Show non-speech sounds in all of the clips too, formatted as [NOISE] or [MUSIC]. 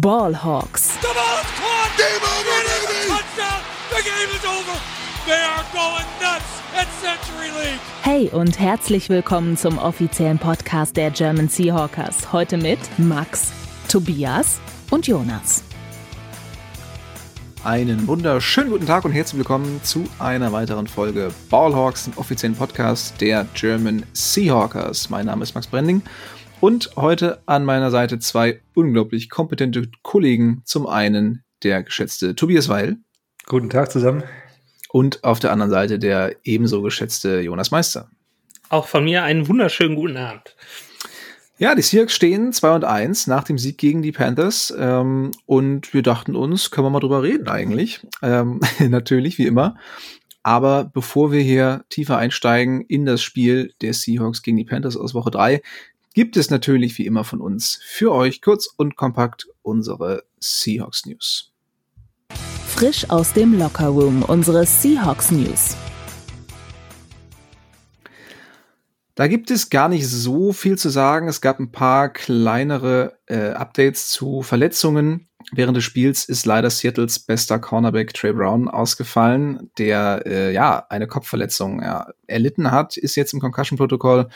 Ballhawks. Hey und herzlich willkommen zum offiziellen Podcast der German Seahawkers. Heute mit Max, Tobias und Jonas. Einen wunderschönen guten Tag und herzlich willkommen zu einer weiteren Folge Ballhawks, dem offiziellen Podcast der German Seahawkers. Mein Name ist Max Brending und heute an meiner Seite zwei unglaublich kompetente Kollegen. Zum einen der geschätzte Tobias Weil. Guten Tag zusammen. Und auf der anderen Seite der ebenso geschätzte Jonas Meister. Auch von mir einen wunderschönen guten Abend. Ja, die Seahawks stehen 2 und 1 nach dem Sieg gegen die Panthers. Ähm, und wir dachten uns, können wir mal drüber reden eigentlich. Ähm, [LAUGHS] natürlich, wie immer. Aber bevor wir hier tiefer einsteigen in das Spiel der Seahawks gegen die Panthers aus Woche 3, gibt es natürlich wie immer von uns für euch kurz und kompakt unsere Seahawks News. Frisch aus dem Lockerroom unsere Seahawks News. Da gibt es gar nicht so viel zu sagen. Es gab ein paar kleinere äh, Updates zu Verletzungen. Während des Spiels ist leider Seattles bester Cornerback Trey Brown ausgefallen, der äh, ja eine Kopfverletzung ja, erlitten hat, ist jetzt im Concussion-Protokoll.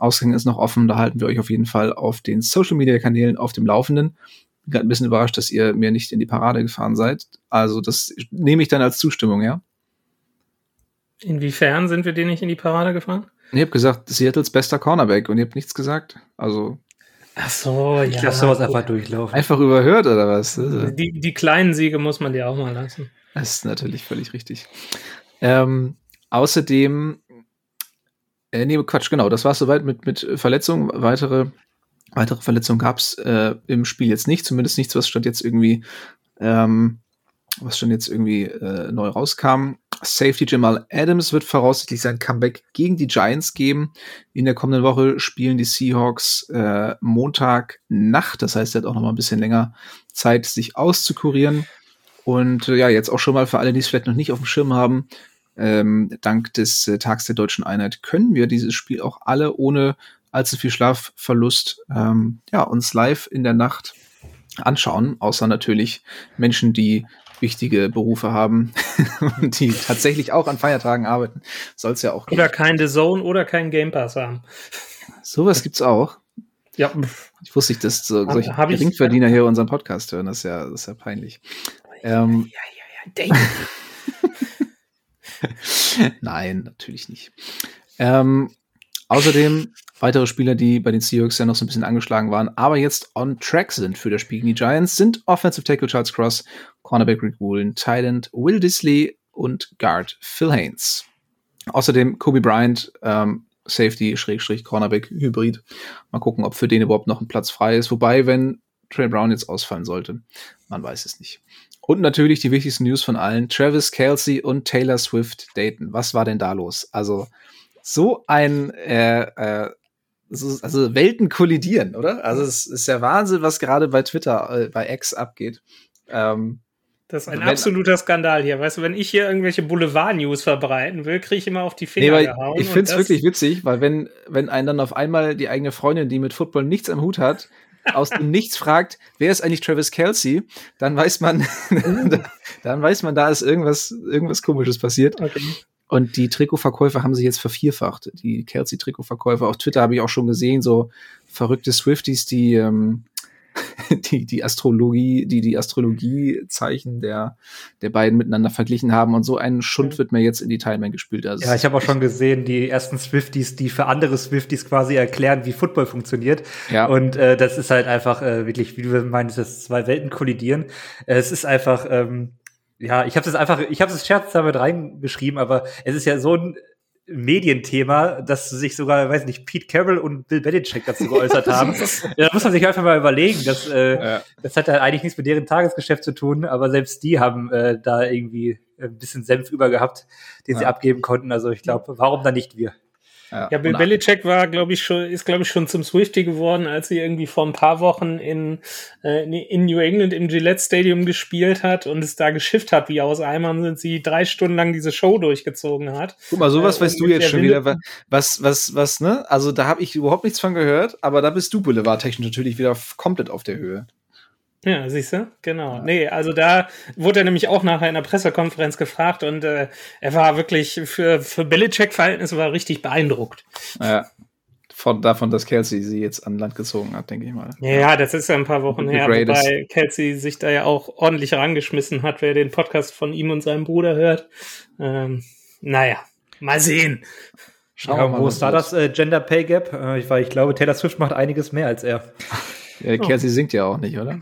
Ausgang ist noch offen. Da halten wir euch auf jeden Fall auf den Social-Media-Kanälen auf dem Laufenden. Bin gerade ein bisschen überrascht, dass ihr mir nicht in die Parade gefahren seid. Also das nehme ich dann als Zustimmung, ja. Inwiefern sind wir dir nicht in die Parade gefahren? Ich habe gesagt, Seattles bester Cornerback und ihr habt nichts gesagt. Also. Ach so, ja. Ich lasse sowas einfach durchlaufen. Einfach überhört oder was? Die, die kleinen Siege muss man dir auch mal lassen. Das ist natürlich völlig richtig. Ähm, außerdem, äh, nee, Quatsch, genau, das war es soweit mit, mit Verletzungen. Weitere, weitere Verletzungen gab es äh, im Spiel jetzt nicht, zumindest nichts, was stand jetzt irgendwie, ähm, was schon jetzt irgendwie äh, neu rauskam. Safety Jamal Adams wird voraussichtlich sein Comeback gegen die Giants geben. In der kommenden Woche spielen die Seahawks äh, Montag Nacht. Das heißt, er hat auch noch mal ein bisschen länger Zeit, sich auszukurieren. Und äh, ja, jetzt auch schon mal für alle, die es vielleicht noch nicht auf dem Schirm haben, ähm, dank des äh, Tags der deutschen Einheit können wir dieses Spiel auch alle ohne allzu viel Schlafverlust ähm, ja, uns live in der Nacht anschauen, außer natürlich Menschen, die wichtige Berufe haben [LAUGHS] die tatsächlich auch an Feiertagen arbeiten. Soll es ja auch. Oder kein The Zone oder kein Game Pass haben. Sowas gibt's auch. Ja. Ich wusste nicht, dass so, solche hab Geringverdiener hier unseren Podcast hören. Das ist ja, das ist ja peinlich. Ähm, ja, ja, ja, Nein, natürlich nicht. Ähm, außerdem weitere Spieler, die bei den Seahawks ja noch so ein bisschen angeschlagen waren, aber jetzt on track sind für das Spiel gegen die Giants, sind Offensive Tackle Charles Cross, Cornerback Rick Woolen, Thailand Will Disley und Guard Phil Haynes. Außerdem Kobe Bryant, ähm, Safety, Schrägstrich, Cornerback, Hybrid. Mal gucken, ob für den überhaupt noch ein Platz frei ist. Wobei, wenn Trey Brown jetzt ausfallen sollte, man weiß es nicht. Und natürlich die wichtigsten News von allen. Travis Kelsey und Taylor Swift daten. Was war denn da los? Also, so ein äh, äh, also Welten kollidieren, oder? Also es ist ja Wahnsinn, was gerade bei Twitter, äh, bei X abgeht. Ähm, das ist ein absoluter Skandal hier. Weißt du, wenn ich hier irgendwelche Boulevard-News verbreiten will, kriege ich immer auf die Finger nee, gehauen. Ich finde es wirklich witzig, weil wenn, wenn einen dann auf einmal die eigene Freundin, die mit Football nichts am Hut hat, aus dem [LAUGHS] Nichts fragt, wer ist eigentlich Travis Kelsey, dann weiß man, [LAUGHS] dann weiß man, da ist irgendwas, irgendwas komisches passiert. Okay. Und die Trikotverkäufe haben sich jetzt vervierfacht. Die Kelsey-Trikotverkäufe auf Twitter habe ich auch schon gesehen, so verrückte Swifties, die ähm, [LAUGHS] die, die Astrologie, die die Astrologiezeichen der, der beiden miteinander verglichen haben und so ein Schund wird mir jetzt in die Timeline gespielt. Also ja, ich habe auch schon gesehen, die ersten Swifties, die für andere Swifties quasi erklären, wie Football funktioniert. Ja. Und äh, das ist halt einfach äh, wirklich, wie du meinst, dass zwei Welten kollidieren. Äh, es ist einfach, ähm, ja, ich habe es einfach, ich habe es Scherz damit reingeschrieben, aber es ist ja so ein Medienthema, dass sich sogar, weiß nicht, Pete Carroll und Bill Belichick dazu geäußert haben. [LAUGHS] ja, da muss man sich einfach mal überlegen. Dass, äh, ja. Das hat ja eigentlich nichts mit deren Tagesgeschäft zu tun, aber selbst die haben äh, da irgendwie ein bisschen Senf über gehabt, den ja. sie abgeben konnten. Also ich glaube, warum dann nicht wir? Ja, ja Bill Belichick war, glaube ich, schon, ist, glaube ich, schon zum Swifty geworden, als sie irgendwie vor ein paar Wochen in, äh, in New England im Gillette Stadium gespielt hat und es da geschifft hat, wie aus Eimern sind sie drei Stunden lang diese Show durchgezogen hat. Guck mal, sowas äh, weißt du jetzt schon wieder. Was, was, was, ne? Also da habe ich überhaupt nichts von gehört, aber da bist du boulevardtechnisch natürlich wieder komplett auf der Höhe. Ja, siehst du? Genau. Ja. Nee, also da wurde er nämlich auch nachher in der Pressekonferenz gefragt und äh, er war wirklich für, für Belichick-Verhältnisse war richtig beeindruckt. Ja. Von, davon, dass Kelsey sie jetzt an Land gezogen hat, denke ich mal. Ja, das ist ja ein paar Wochen her, wobei Kelsey sich da ja auch ordentlich rangeschmissen hat, wer den Podcast von ihm und seinem Bruder hört. Ähm, naja, mal sehen. Schauen ja, mal, wo ist da das äh, Gender Pay Gap? Äh, weil ich glaube, Taylor Swift macht einiges mehr als er. [LAUGHS] Ja, Kelsey oh. singt ja auch nicht, oder?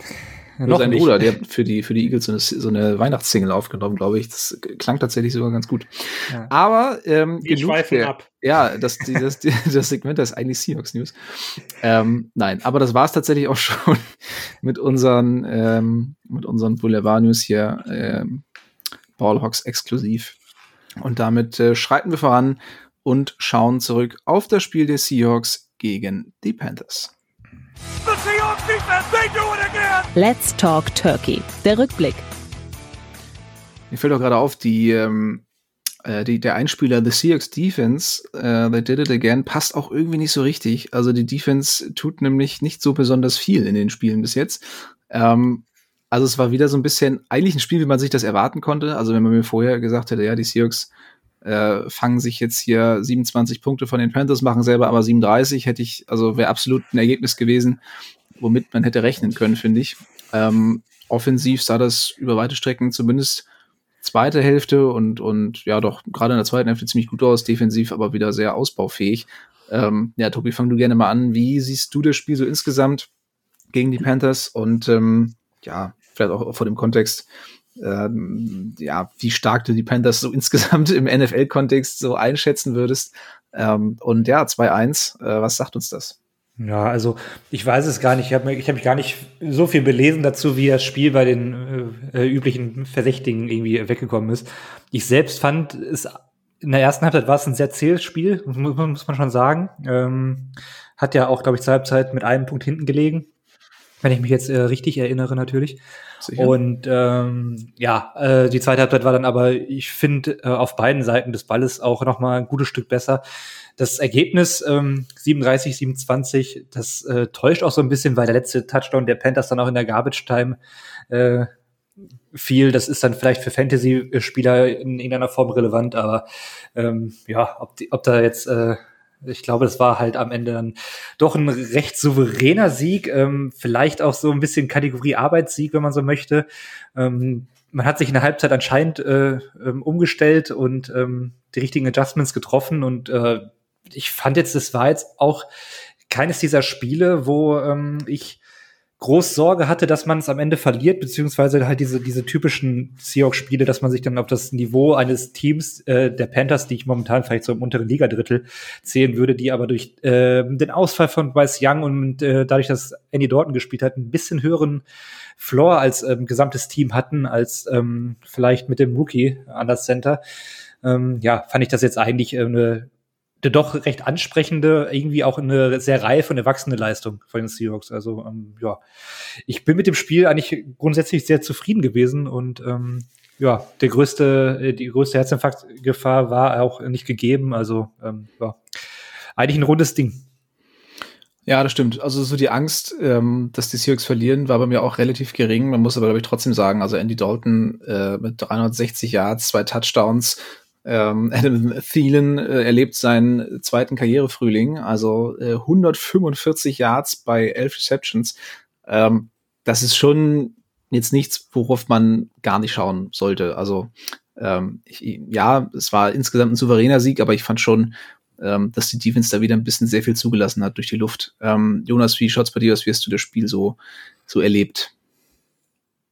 Ja, [LAUGHS] Nur sein nicht. Bruder, der hat für die, für die Eagles so eine, so eine Weihnachtssingle aufgenommen, glaube ich. Das klang tatsächlich sogar ganz gut. Ja. Aber ähm, Wir genug der, ab. Ja, das, das, [LAUGHS] das Segment das ist eigentlich Seahawks News. Ähm, nein, aber das war es tatsächlich auch [LAUGHS] schon mit unseren, ähm, mit unseren Boulevard News hier. Ähm, Ballhawks exklusiv. Und damit äh, schreiten wir voran und schauen zurück auf das Spiel der Seahawks gegen die Panthers. Let's Talk Turkey. Der Rückblick. Mir fällt auch gerade auf, die, ähm, äh, die, der Einspieler The Seahawks Defense, äh, They Did It Again, passt auch irgendwie nicht so richtig. Also die Defense tut nämlich nicht so besonders viel in den Spielen bis jetzt. Ähm, also es war wieder so ein bisschen eigentlich ein Spiel, wie man sich das erwarten konnte. Also wenn man mir vorher gesagt hätte, ja, die Seahawks äh, fangen sich jetzt hier 27 Punkte von den Panthers, machen selber aber 37, hätte ich, also wäre absolut ein Ergebnis gewesen, womit man hätte rechnen können, finde ich. Ähm, offensiv sah das über weite Strecken zumindest zweite Hälfte und, und ja doch, gerade in der zweiten Hälfte ziemlich gut aus, defensiv aber wieder sehr ausbaufähig. Ähm, ja, Tobi, fang du gerne mal an. Wie siehst du das Spiel so insgesamt gegen die Panthers und ähm, ja, vielleicht auch vor dem Kontext, ähm, ja, wie stark du die Panthers so [LAUGHS] insgesamt im NFL-Kontext so einschätzen würdest. Ähm, und ja, 2-1, äh, was sagt uns das? Ja, also ich weiß es gar nicht. Ich habe hab mich gar nicht so viel belesen dazu, wie das Spiel bei den äh, äh, üblichen Verdächtigen irgendwie weggekommen ist. Ich selbst fand es in der ersten Halbzeit war es ein sehr zähes Spiel, muss, muss man schon sagen. Ähm, hat ja auch, glaube ich, zur Halbzeit mit einem Punkt hinten gelegen, wenn ich mich jetzt äh, richtig erinnere natürlich. Sicher. Und ähm, ja, äh, die zweite Halbzeit war dann aber, ich finde, äh, auf beiden Seiten des Balles auch noch mal ein gutes Stück besser. Das Ergebnis ähm, 37, 27, das äh, täuscht auch so ein bisschen, weil der letzte Touchdown der Panthers dann auch in der Garbage Time äh, fiel. Das ist dann vielleicht für Fantasy-Spieler in irgendeiner Form relevant, aber ähm, ja, ob, die, ob da jetzt äh, ich glaube, es war halt am Ende dann doch ein recht souveräner Sieg, ähm, vielleicht auch so ein bisschen Kategorie Arbeitssieg, wenn man so möchte. Ähm, man hat sich in der Halbzeit anscheinend äh, ähm, umgestellt und ähm, die richtigen Adjustments getroffen und äh, ich fand jetzt, das war jetzt auch keines dieser Spiele, wo ähm, ich groß Sorge hatte, dass man es am Ende verliert, beziehungsweise halt diese, diese typischen Seahawks-Spiele, dass man sich dann auf das Niveau eines Teams äh, der Panthers, die ich momentan vielleicht so im unteren Ligadrittel zählen würde, die aber durch äh, den Ausfall von Bryce Young und äh, dadurch, dass Andy Dorton gespielt hat, ein bisschen höheren Floor als ähm, gesamtes Team hatten, als ähm, vielleicht mit dem Rookie an das Center. Ähm, ja, fand ich das jetzt eigentlich äh, eine doch recht ansprechende, irgendwie auch eine sehr reife und erwachsene Leistung von den Seahawks. Also ähm, ja, ich bin mit dem Spiel eigentlich grundsätzlich sehr zufrieden gewesen und ähm, ja, der größte, äh, die größte Herzinfarktgefahr war auch nicht gegeben. Also ähm, ja, eigentlich ein rundes Ding. Ja, das stimmt. Also so die Angst, ähm, dass die Seahawks verlieren, war bei mir auch relativ gering. Man muss aber, glaube ich, trotzdem sagen, also Andy Dalton äh, mit 360 Yards, zwei Touchdowns, ähm, [LAUGHS] Adam Thielen äh, erlebt seinen zweiten Karrierefrühling, also äh, 145 Yards bei 11 Receptions. Ähm, das ist schon jetzt nichts, worauf man gar nicht schauen sollte. Also ähm, ich, ja, es war insgesamt ein souveräner Sieg, aber ich fand schon, ähm, dass die Defense da wieder ein bisschen sehr viel zugelassen hat durch die Luft. Ähm, Jonas, wie schaut's bei dir aus? Wie hast du das Spiel so, so erlebt?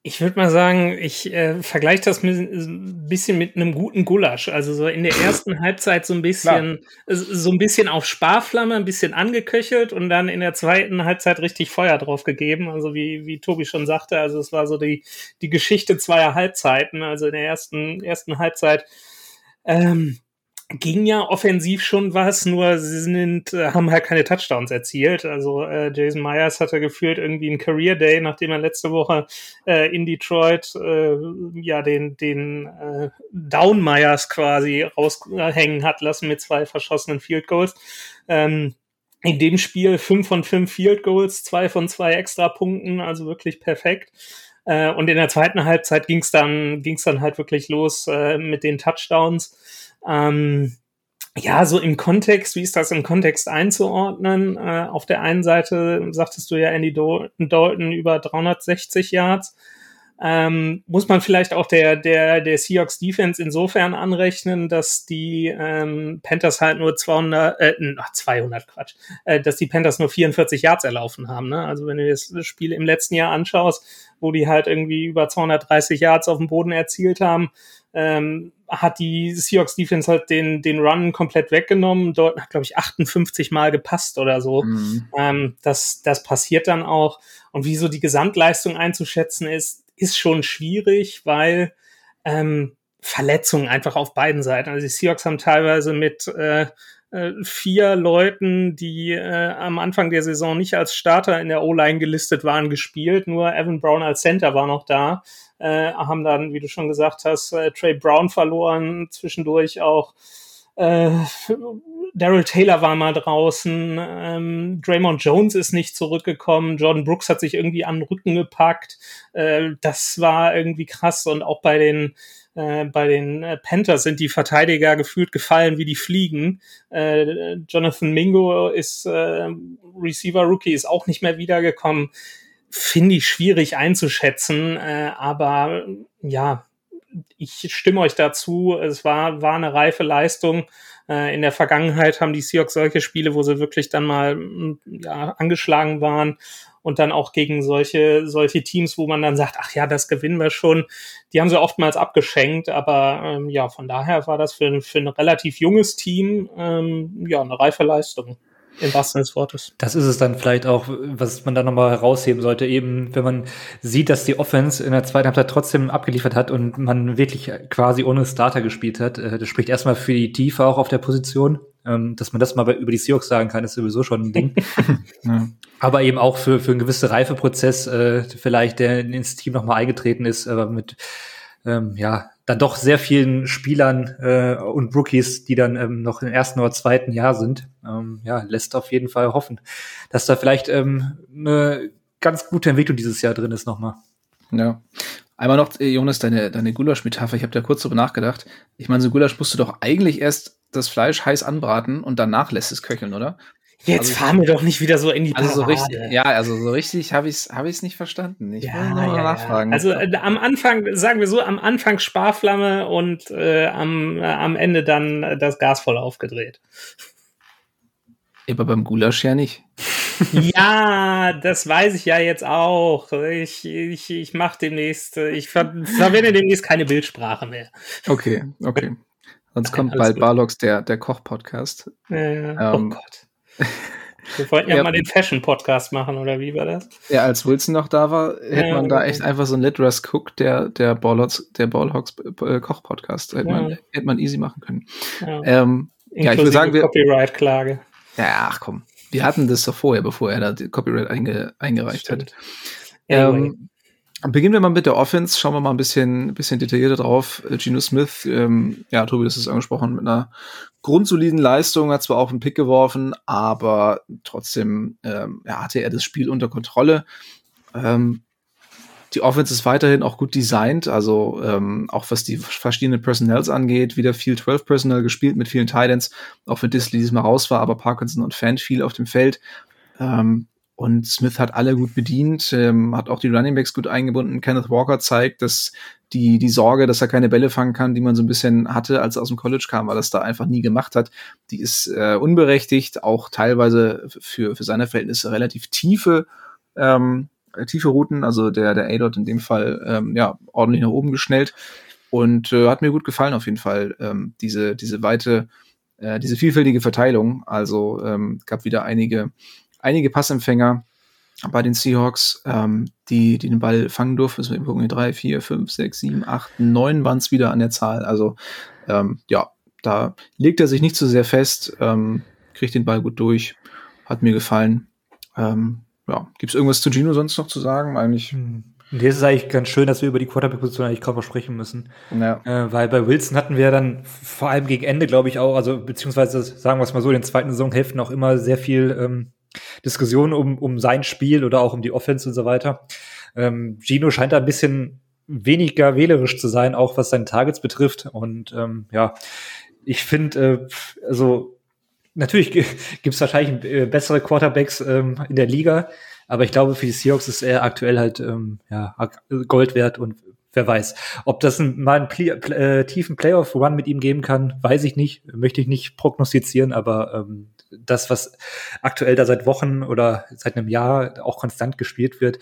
Ich würde mal sagen, ich äh, vergleiche das mit, ein bisschen mit einem guten Gulasch. Also so in der ersten [LAUGHS] Halbzeit so ein bisschen, Klar. so ein bisschen auf Sparflamme, ein bisschen angeköchelt und dann in der zweiten Halbzeit richtig Feuer drauf gegeben. Also wie, wie Tobi schon sagte, also es war so die, die Geschichte zweier Halbzeiten. Also in der ersten, ersten Halbzeit ähm, ging ja offensiv schon was, nur sie sind, äh, haben halt keine Touchdowns erzielt. Also äh, Jason Myers hatte gefühlt irgendwie einen Career Day, nachdem er letzte Woche äh, in Detroit äh, ja den den äh, Down Myers quasi raushängen hat lassen mit zwei verschossenen Field Goals. Ähm, in dem Spiel fünf von fünf Field Goals, zwei von zwei Extrapunkten, also wirklich perfekt. Äh, und in der zweiten Halbzeit ging es dann, ging's dann halt wirklich los äh, mit den Touchdowns. Ähm, ja, so im Kontext, wie ist das im Kontext einzuordnen? Äh, auf der einen Seite sagtest du ja Andy Dalton über 360 Yards. Ähm, muss man vielleicht auch der, der, der Seahawks Defense insofern anrechnen, dass die ähm, Panthers halt nur 200, äh, ach, 200 Quatsch, äh, dass die Panthers nur 44 Yards erlaufen haben. Ne? Also wenn du das Spiel im letzten Jahr anschaust, wo die halt irgendwie über 230 Yards auf dem Boden erzielt haben, ähm, hat die Seahawks Defense halt den, den Run komplett weggenommen. Dort hat, glaube ich, 58 Mal gepasst oder so. Mhm. Ähm, das, das passiert dann auch. Und wie so die Gesamtleistung einzuschätzen ist, ist schon schwierig, weil ähm, Verletzungen einfach auf beiden Seiten. Also die Seahawks haben teilweise mit äh, äh, vier Leuten, die äh, am Anfang der Saison nicht als Starter in der O-Line gelistet waren, gespielt. Nur Evan Brown als Center war noch da. Äh, haben dann, wie du schon gesagt hast, äh, Trey Brown verloren, zwischendurch auch äh, Daryl Taylor war mal draußen, ähm, Draymond Jones ist nicht zurückgekommen, Jordan Brooks hat sich irgendwie an den Rücken gepackt. Äh, das war irgendwie krass und auch bei den äh, bei den äh, Panthers sind die Verteidiger gefühlt gefallen wie die Fliegen. Äh, Jonathan Mingo ist äh, Receiver Rookie, ist auch nicht mehr wiedergekommen. Finde ich schwierig einzuschätzen, äh, aber ja, ich stimme euch dazu. Es war, war eine reife Leistung. Äh, in der Vergangenheit haben die Seahawks solche Spiele, wo sie wirklich dann mal ja, angeschlagen waren und dann auch gegen solche, solche Teams, wo man dann sagt, ach ja, das gewinnen wir schon. Die haben sie oftmals abgeschenkt, aber ähm, ja, von daher war das für, für ein relativ junges Team ähm, ja eine reife Leistung. Im wahrsten Sinne des Wortes. Das ist es dann vielleicht auch, was man da nochmal herausheben sollte, eben, wenn man sieht, dass die Offense in der zweiten Halbzeit trotzdem abgeliefert hat und man wirklich quasi ohne Starter gespielt hat. Äh, das spricht erstmal für die Tiefe auch auf der Position. Ähm, dass man das mal über die Seahawks sagen kann, ist sowieso schon ein Ding. [LAUGHS] ja. Aber eben auch für, für einen gewissen Reifeprozess, äh, vielleicht, der ins Team nochmal eingetreten ist, aber mit ähm, ja, dann doch sehr vielen Spielern äh, und Rookies, die dann ähm, noch im ersten oder zweiten Jahr sind, ähm, ja, lässt auf jeden Fall hoffen, dass da vielleicht ähm, eine ganz gute Entwicklung dieses Jahr drin ist nochmal. Ja. Einmal noch, äh, Jonas, deine, deine Gulasch-Metapher. Ich habe da kurz drüber nachgedacht. Ich meine, so Gulasch musst du doch eigentlich erst das Fleisch heiß anbraten und danach lässt es köcheln, oder? Jetzt also, fahren wir doch nicht wieder so in die also so richtig, Ja, also so richtig habe ich es hab ich's nicht verstanden. Ich ja, will nur ja, nachfragen. Ja. Also äh, am Anfang, sagen wir so, am Anfang Sparflamme und äh, am, äh, am Ende dann das Gas voll aufgedreht. Aber beim Gulasch ja nicht. ja, das weiß ich ja jetzt auch. Ich, ich, ich mache demnächst, äh, ich ver verwende demnächst keine Bildsprache mehr. Okay, okay. [LAUGHS] Sonst kommt bald Barlocks der, der Koch-Podcast. Äh, ähm, oh Gott. [LAUGHS] Wir wollten ja, ja, mal den Fashion-Podcast machen, oder wie war das? Ja, als Wilson noch da war, hätte ja, man da echt einfach so ein Litras Cook, der, der Ballhawks, der Ballhawks äh, Koch-Podcast, hätte, ja. man, hätte man easy machen können. Ja, ähm, ja ich würde sagen, wir. Copyright-Klage. Ja, ach komm. Wir hatten das doch vorher, bevor er da die Copyright einge, eingereicht Stimmt. hat. Ähm, Beginnen wir mal mit der Offense, schauen wir mal ein bisschen, bisschen detaillierter drauf. Äh, Geno Smith, ähm, ja, Tobi, das ist angesprochen, mit einer grundsoliden Leistung, hat zwar auch einen Pick geworfen, aber trotzdem ähm, ja, hatte er das Spiel unter Kontrolle. Ähm, die Offense ist weiterhin auch gut designt, also ähm, auch was die verschiedenen Personals angeht, wieder viel 12 Personal gespielt mit vielen Titans, auch wenn Disley diesmal raus war, aber Parkinson und Fan viel auf dem Feld. Ähm, und Smith hat alle gut bedient, ähm, hat auch die Running Backs gut eingebunden. Kenneth Walker zeigt, dass die, die Sorge, dass er keine Bälle fangen kann, die man so ein bisschen hatte, als er aus dem College kam, weil er es da einfach nie gemacht hat, die ist äh, unberechtigt, auch teilweise für, für seine Verhältnisse relativ tiefe, ähm, tiefe Routen. Also der, der A-Dot in dem Fall ähm, ja ordentlich nach oben geschnellt. Und äh, hat mir gut gefallen auf jeden Fall, ähm, diese, diese weite, äh, diese vielfältige Verteilung. Also ähm, gab wieder einige einige Passempfänger bei den Seahawks, ähm, die, die den Ball fangen durften. Wir gucken, drei, vier, fünf, sechs, sieben, acht, neun waren es wieder an der Zahl. Also ähm, ja, da legt er sich nicht so sehr fest, ähm, kriegt den Ball gut durch, hat mir gefallen. Ähm, ja, gibt es irgendwas zu Gino sonst noch zu sagen? Eigentlich. Hm. Nee, es ist eigentlich ganz schön, dass wir über die Quarterback-Position eigentlich kaum sprechen müssen. Ja. Äh, weil bei Wilson hatten wir dann vor allem gegen Ende, glaube ich, auch, also beziehungsweise sagen wir es mal so, in den zweiten Saisonhälften auch immer sehr viel ähm, Diskussion um, um sein Spiel oder auch um die Offense und so weiter. Ähm, Gino scheint da ein bisschen weniger wählerisch zu sein, auch was seine Targets betrifft. Und ähm, ja, ich finde, äh, also natürlich gibt es wahrscheinlich äh, bessere Quarterbacks ähm, in der Liga, aber ich glaube, für die Seahawks ist er aktuell halt ähm, ja, Gold wert und wer weiß. Ob das ein, mal einen Pl äh, tiefen Playoff-Run mit ihm geben kann, weiß ich nicht, möchte ich nicht prognostizieren, aber ähm, das, was aktuell da seit Wochen oder seit einem Jahr auch konstant gespielt wird.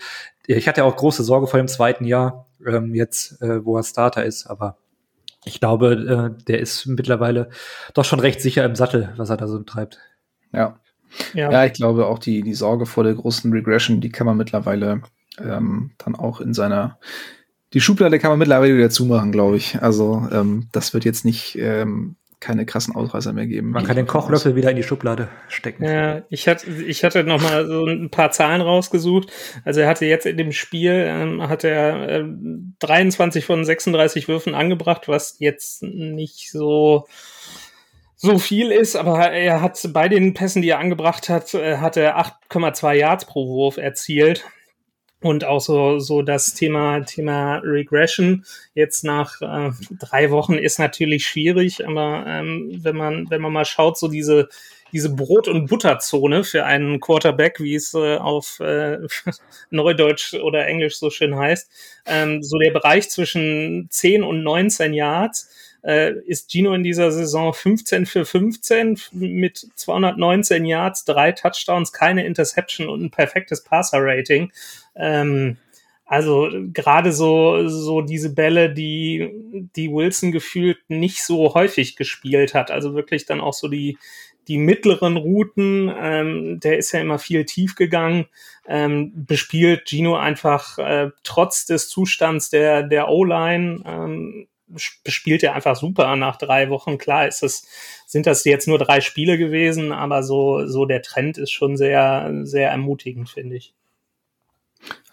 Ich hatte auch große Sorge vor dem zweiten Jahr, ähm, jetzt, äh, wo er Starter ist, aber ich glaube, äh, der ist mittlerweile doch schon recht sicher im Sattel, was er da so treibt. Ja. Ja. ja, ich glaube auch die, die Sorge vor der großen Regression, die kann man mittlerweile ähm, dann auch in seiner die Schublade kann man mittlerweile wieder zumachen, glaube ich. Also ähm, das wird jetzt nicht ähm, keine krassen Ausreißer mehr geben. Man kann den Kochlöffel wieder in die Schublade stecken. Ja, ich hatte, ich hatte noch mal so ein paar Zahlen rausgesucht. Also er hatte jetzt in dem Spiel, ähm, hat er äh, 23 von 36 Würfen angebracht, was jetzt nicht so so viel ist, aber er hat bei den Pässen, die er angebracht hat, äh, hat er 8,2 Yards pro Wurf erzielt. Und auch so, so das Thema, Thema Regression jetzt nach äh, drei Wochen ist natürlich schwierig, aber ähm, wenn man, wenn man mal schaut, so diese, diese Brot- und Butterzone für einen Quarterback, wie es äh, auf äh, [LAUGHS] Neudeutsch oder Englisch so schön heißt, ähm, so der Bereich zwischen 10 und 19 Yards, äh, ist Gino in dieser Saison 15 für 15 mit 219 Yards, drei Touchdowns, keine Interception und ein perfektes Passer-Rating. Ähm, also gerade so, so diese Bälle, die, die Wilson gefühlt nicht so häufig gespielt hat. Also wirklich dann auch so die, die mittleren Routen, ähm, der ist ja immer viel tief gegangen, ähm, bespielt Gino einfach äh, trotz des Zustands der, der O-Line ähm, spielt er einfach super nach drei Wochen. Klar ist es, sind das jetzt nur drei Spiele gewesen, aber so, so der Trend ist schon sehr, sehr ermutigend, finde ich.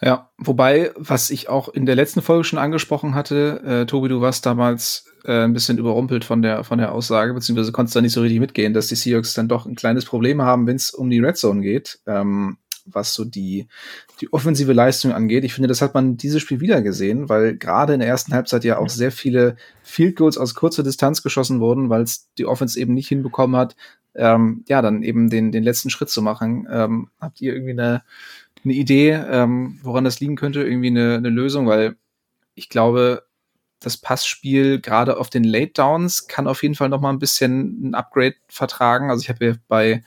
Ja, wobei, was ich auch in der letzten Folge schon angesprochen hatte, äh, Tobi, du warst damals äh, ein bisschen überrumpelt von der, von der Aussage, beziehungsweise konntest da nicht so richtig mitgehen, dass die Seahawks dann doch ein kleines Problem haben, wenn es um die Red Zone geht. Ähm, was so die, die offensive Leistung angeht. Ich finde, das hat man dieses Spiel wieder gesehen, weil gerade in der ersten Halbzeit ja auch sehr viele Field Goals aus kurzer Distanz geschossen wurden, weil es die Offense eben nicht hinbekommen hat, ähm, ja, dann eben den, den letzten Schritt zu machen. Ähm, habt ihr irgendwie eine, eine Idee, ähm, woran das liegen könnte? Irgendwie eine, eine Lösung? Weil ich glaube, das Passspiel gerade auf den Late Downs kann auf jeden Fall noch mal ein bisschen ein Upgrade vertragen. Also ich habe ja bei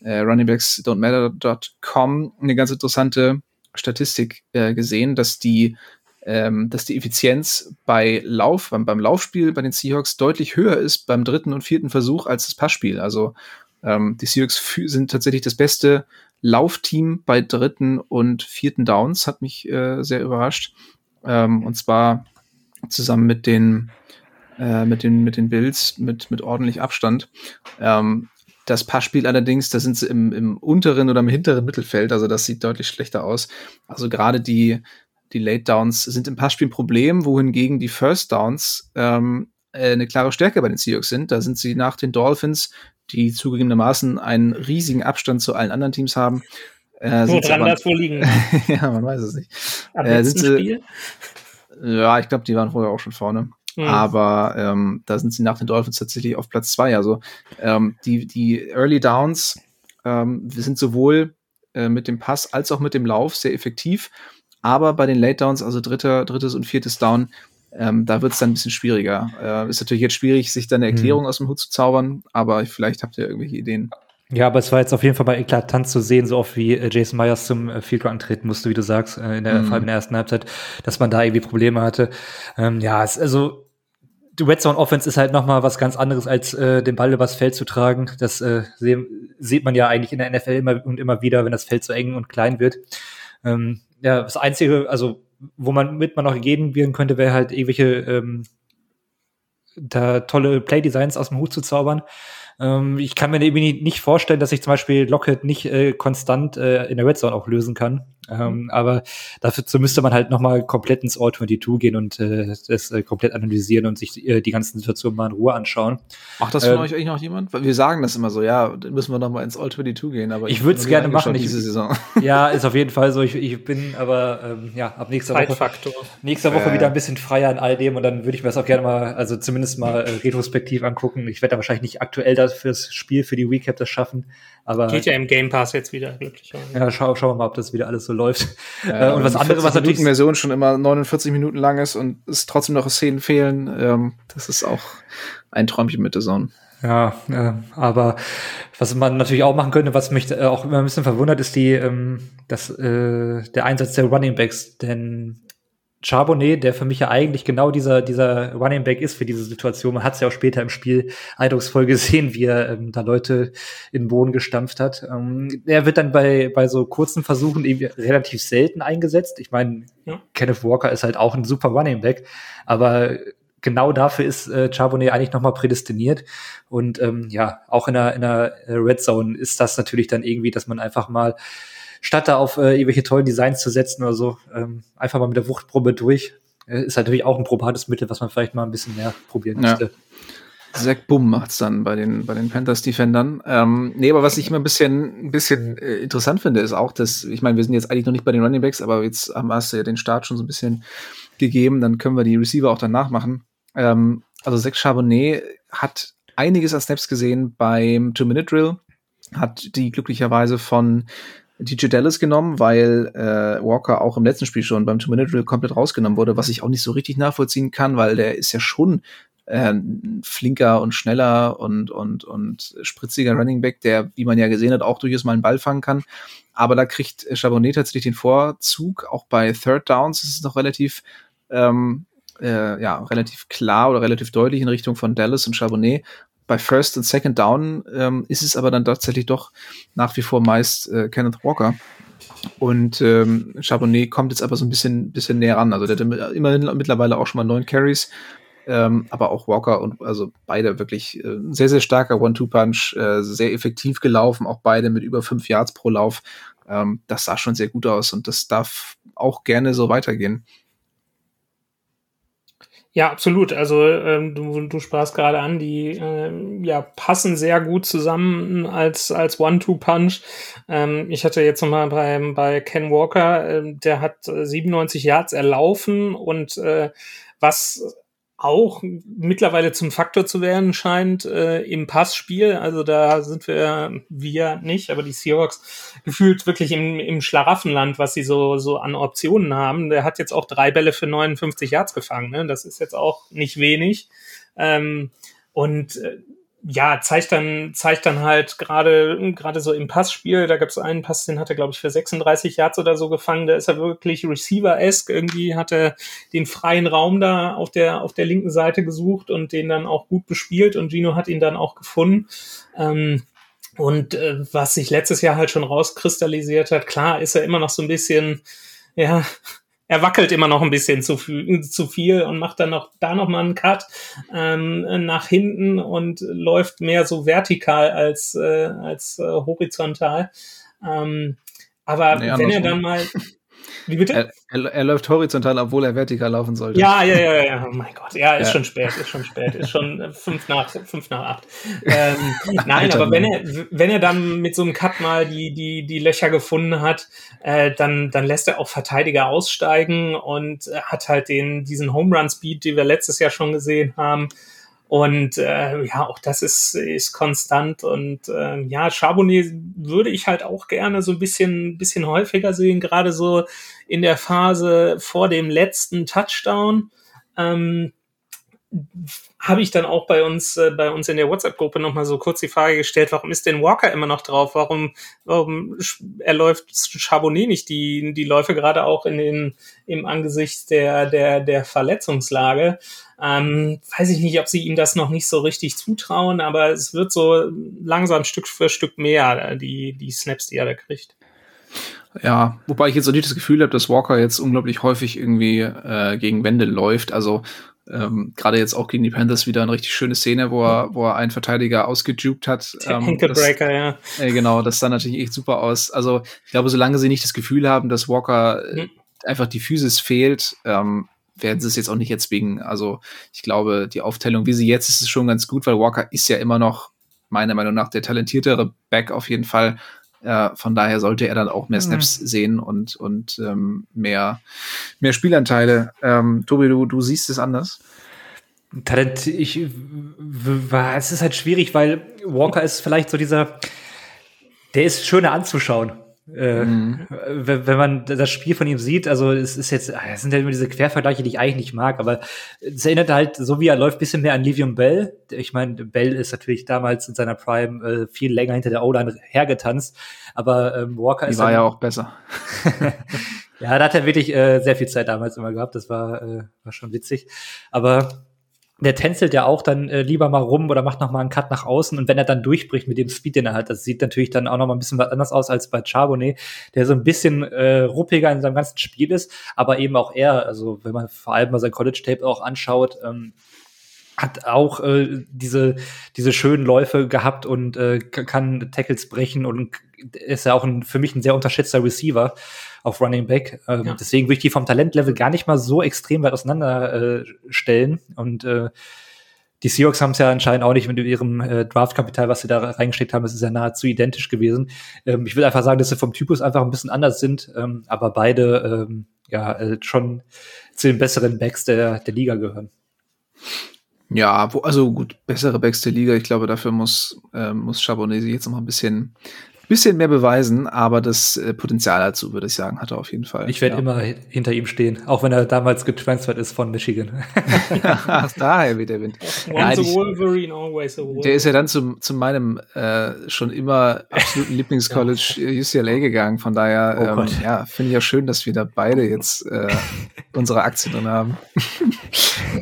äh, runningbacksdon'tmatter.com eine ganz interessante Statistik äh, gesehen, dass die ähm, dass die Effizienz bei Lauf, beim, beim Laufspiel bei den Seahawks deutlich höher ist beim dritten und vierten Versuch als das Passspiel. Also ähm, die Seahawks sind tatsächlich das beste Laufteam bei dritten und vierten Downs, hat mich äh, sehr überrascht. Ähm, und zwar zusammen mit den äh, mit den mit den Bills mit mit ordentlich Abstand. Ähm, das Passspiel allerdings, da sind sie im, im unteren oder im hinteren Mittelfeld, also das sieht deutlich schlechter aus. Also gerade die, die Late Downs sind im Passspiel ein Problem, wohingegen die First Downs ähm, äh, eine klare Stärke bei den Seahawks sind. Da sind sie nach den Dolphins, die zugegebenermaßen einen riesigen Abstand zu allen anderen Teams haben. Äh, Wo dran das wohl liegen? [LAUGHS] ja, man weiß es nicht. Am äh, sind sie, Spiel? Ja, ich glaube, die waren vorher auch schon vorne. Mhm. Aber ähm, da sind sie nach den Dolphins tatsächlich auf Platz zwei. Also ähm, die, die Early Downs ähm, sind sowohl äh, mit dem Pass als auch mit dem Lauf sehr effektiv. Aber bei den Late Downs, also dritter, drittes und viertes Down, ähm, da wird es dann ein bisschen schwieriger. Äh, ist natürlich jetzt schwierig, sich da eine mhm. Erklärung mhm. aus dem Hut zu zaubern, aber vielleicht habt ihr irgendwelche Ideen. Ja, aber es war jetzt auf jeden Fall mal eklatant zu sehen, so oft wie äh, Jason Myers zum äh, Field Goal antreten musste, wie du sagst, äh, in der, mhm. vor allem in der ersten Halbzeit, dass man da irgendwie Probleme hatte. Ähm, ja, es, also die Red Zone Offense ist halt noch mal was ganz anderes als äh, den Ball übers Feld zu tragen. Das äh, sieht man ja eigentlich in der NFL immer und immer wieder, wenn das Feld so eng und klein wird. Ähm, ja, das einzige, also wo man mit man noch gehen werden könnte, wäre halt irgendwelche ähm, da tolle Play-Designs aus dem Hut zu zaubern. Ähm, ich kann mir nicht vorstellen, dass ich zum Beispiel Lockett nicht äh, konstant äh, in der Red Zone auch lösen kann. Ähm, aber dafür müsste man halt nochmal komplett ins All-22 gehen und äh, das äh, komplett analysieren und sich äh, die ganzen Situationen mal in Ruhe anschauen. Macht das von ähm, euch eigentlich noch jemand? Weil wir sagen das immer so, ja, müssen wir nochmal ins All-22 gehen. Aber ich, ich würde es gerne machen. Ich, diese Saison. [LAUGHS] Ja, ist auf jeden Fall so. Ich, ich bin aber ähm, ja ab nächster Woche, nächster Woche äh. wieder ein bisschen freier in all dem und dann würde ich mir das auch gerne mal, also zumindest mal äh, retrospektiv angucken. Ich werde da wahrscheinlich nicht aktuell das fürs Spiel, für die Recap das schaffen. Aber Geht ja im Game Pass jetzt wieder, glücklicherweise. Ja, schau, schauen wir mal, ob das wieder alles so läuft. Ja, äh, und was andere, was natürlich. Version schon immer 49 Minuten lang ist und es trotzdem noch Szenen fehlen, ähm, das ist auch ein Träumchen mit der Zone. Ja, äh, aber was man natürlich auch machen könnte, was mich äh, auch immer ein bisschen verwundert, ist die, ähm, das, äh, der Einsatz der Running Backs. Denn Charbonnet, der für mich ja eigentlich genau dieser, dieser Running Back ist für diese Situation. Man hat es ja auch später im Spiel eindrucksvoll gesehen, wie er ähm, da Leute in den Boden gestampft hat. Ähm, er wird dann bei, bei so kurzen Versuchen eben relativ selten eingesetzt. Ich meine, ja. Kenneth Walker ist halt auch ein super Running Back, aber genau dafür ist äh, Charbonnet eigentlich nochmal prädestiniert. Und ähm, ja, auch in der, in der Red Zone ist das natürlich dann irgendwie, dass man einfach mal statt da auf äh, irgendwelche tollen Designs zu setzen oder so, ähm, einfach mal mit der Wuchtprobe durch. Äh, ist natürlich auch ein probates Mittel, was man vielleicht mal ein bisschen mehr probieren müsste. Ja. Zach Bumm macht's dann bei den, bei den Panthers-Defendern. Ähm, nee, aber was ich immer ein bisschen, ein bisschen äh, interessant finde, ist auch, dass, ich meine, wir sind jetzt eigentlich noch nicht bei den Running Backs, aber jetzt haben wir ja den Start schon so ein bisschen gegeben, dann können wir die Receiver auch danach machen. Ähm, also Zach Charbonnet hat einiges an Snaps gesehen beim Two-Minute-Drill, hat die glücklicherweise von DJ Dallas genommen, weil äh, Walker auch im letzten Spiel schon beim Two-Minute-Drill komplett rausgenommen wurde, was ich auch nicht so richtig nachvollziehen kann, weil der ist ja schon äh, flinker und schneller und, und, und spritziger Running Back, der, wie man ja gesehen hat, auch durchaus mal einen Ball fangen kann. Aber da kriegt Chabonnet tatsächlich den Vorzug. Auch bei Third Downs ist es noch relativ, ähm, äh, ja, relativ klar oder relativ deutlich in Richtung von Dallas und Chabonnet. Bei First und Second Down ähm, ist es aber dann tatsächlich doch nach wie vor meist äh, Kenneth Walker. Und ähm, Charbonnet kommt jetzt aber so ein bisschen, bisschen näher ran. Also der hat immerhin mittlerweile auch schon mal neun Carries. Ähm, aber auch Walker und also beide wirklich äh, sehr, sehr starker One-Two-Punch, äh, sehr effektiv gelaufen, auch beide mit über fünf Yards pro Lauf. Ähm, das sah schon sehr gut aus und das darf auch gerne so weitergehen. Ja, absolut. Also ähm, du, du sprachst gerade an, die ähm, ja passen sehr gut zusammen als als One-Two-Punch. Ähm, ich hatte jetzt nochmal bei bei Ken Walker, äh, der hat 97 Yards erlaufen und äh, was auch mittlerweile zum Faktor zu werden scheint äh, im Passspiel. Also da sind wir, wir nicht, aber die Seahawks gefühlt wirklich im, im Schlaraffenland, was sie so, so an Optionen haben. Der hat jetzt auch drei Bälle für 59 Yards gefangen. Ne? Das ist jetzt auch nicht wenig. Ähm, und äh, ja, zeigt dann, zeigt dann halt gerade, gerade so im Passspiel, da gab es einen Pass, den hat er, glaube ich, für 36 Yards oder so gefangen, da ist er wirklich Receiver-esque, irgendwie hat er den freien Raum da auf der, auf der linken Seite gesucht und den dann auch gut bespielt und Gino hat ihn dann auch gefunden. Ähm, und äh, was sich letztes Jahr halt schon rauskristallisiert hat, klar ist er immer noch so ein bisschen, ja, er wackelt immer noch ein bisschen zu, zu viel und macht dann noch da noch mal einen Cut ähm, nach hinten und läuft mehr so vertikal als äh, als äh, horizontal. Ähm, aber nee, wenn er dann mal [LAUGHS] wie bitte? Er, er, er, läuft horizontal, obwohl er vertikal laufen sollte. Ja, ja, ja, ja. Oh mein Gott. Ja, ist ja. schon spät, ist schon spät. Ist schon äh, fünf nach, fünf nach acht. Ähm, nein, aber wenn er, wenn er dann mit so einem Cut mal die, die, die Löcher gefunden hat, äh, dann, dann lässt er auch Verteidiger aussteigen und hat halt den, diesen Home Run Speed, den wir letztes Jahr schon gesehen haben. Und äh, ja, auch das ist, ist konstant. Und äh, ja, Charbonnet würde ich halt auch gerne so ein bisschen, bisschen häufiger sehen, gerade so in der Phase vor dem letzten Touchdown. Ähm, habe ich dann auch bei uns äh, bei uns in der WhatsApp-Gruppe noch mal so kurz die Frage gestellt, warum ist denn Walker immer noch drauf? Warum warum er läuft Charbonnet nicht die die Läufe gerade auch in den im Angesicht der der der Verletzungslage? Ähm, weiß ich nicht, ob sie ihm das noch nicht so richtig zutrauen, aber es wird so langsam Stück für Stück mehr die die Snaps, die er da kriegt. Ja, wobei ich jetzt auch nicht das Gefühl habe, dass Walker jetzt unglaublich häufig irgendwie äh, gegen Wände läuft. Also Ähm, Gerade jetzt auch gegen die Panthers wieder eine richtig schöne Szene, wo er, wo er einen Verteidiger ausgejukt hat. Ähm, Ankle-Breaker, ja. Äh, genau, das sah natürlich echt super aus. Also ich glaube, solange sie nicht das Gefühl haben, dass Walker äh, mhm. einfach die Physis fehlt, ähm, werden sie es jetzt auch nicht erzwingen. Also ich glaube, die Aufteilung, wie sie jetzt ist, ist schon ganz gut, weil Walker ist ja immer noch meiner Meinung nach der talentiertere Back auf jeden Fall. Äh, von daher sollte er dann auch mehr Snaps mhm. sehen und, und ähm, mehr, mehr Spielanteile. Ähm, Tobi, du, du siehst es anders. Talent, ich, es ist halt schwierig, weil Walker ist vielleicht so dieser, der ist schöner anzuschauen. Äh, mhm. wenn, man das Spiel von ihm sieht, also es ist jetzt, ah, es sind ja immer diese Quervergleiche, die ich eigentlich nicht mag, aber es erinnert halt, so wie er läuft, bisschen mehr an Livium Bell. Ich meine, Bell ist natürlich damals in seiner Prime äh, viel länger hinter der O-Line hergetanzt, aber ähm, Walker die ist. Die war ja auch besser. [LAUGHS] [LAUGHS] ja, da hat er wirklich äh, sehr viel Zeit damals immer gehabt, das war, äh, war schon witzig. Aber der tänzelt ja auch dann äh, lieber mal rum oder macht noch mal einen Cut nach außen. Und wenn er dann durchbricht mit dem Speed, den er hat, das sieht natürlich dann auch noch mal ein bisschen was anders aus als bei Charbonnet, der so ein bisschen äh, ruppiger in seinem ganzen Spiel ist, aber eben auch er, also wenn man vor allem mal sein College Tape auch anschaut, ähm, hat auch äh, diese diese schönen Läufe gehabt und äh, kann Tackles brechen und ist ja auch ein, für mich ein sehr unterschätzter Receiver auf Running Back. Ähm, ja. Deswegen würde ich die vom Talentlevel gar nicht mal so extrem weit auseinander äh, stellen. Und äh, die Seahawks haben es ja anscheinend auch nicht mit ihrem äh, Draftkapital, was sie da reingesteckt haben, das ist ja nahezu identisch gewesen. Ähm, ich will einfach sagen, dass sie vom Typus einfach ein bisschen anders sind, ähm, aber beide ähm, ja äh, schon zu den besseren Backs der, der Liga gehören. Ja, wo, also gut, bessere Backs der Liga. Ich glaube, dafür muss, äh, muss Chabonnet jetzt noch mal ein bisschen bisschen mehr beweisen, aber das äh, Potenzial dazu, würde ich sagen, hat er auf jeden Fall. Ich werde ja. immer hinter ihm stehen, auch wenn er damals getransfert ist von Michigan. [LAUGHS] Ach, daher weht der Wind. Once a Wolverine, always a Wolverine. Der ist ja dann zu, zu meinem äh, schon immer absoluten [LAUGHS] Lieblingscollege ja. UCLA gegangen, von daher oh ähm, ja, finde ich ja schön, dass wir da beide jetzt äh, [LAUGHS] unsere Aktien drin haben.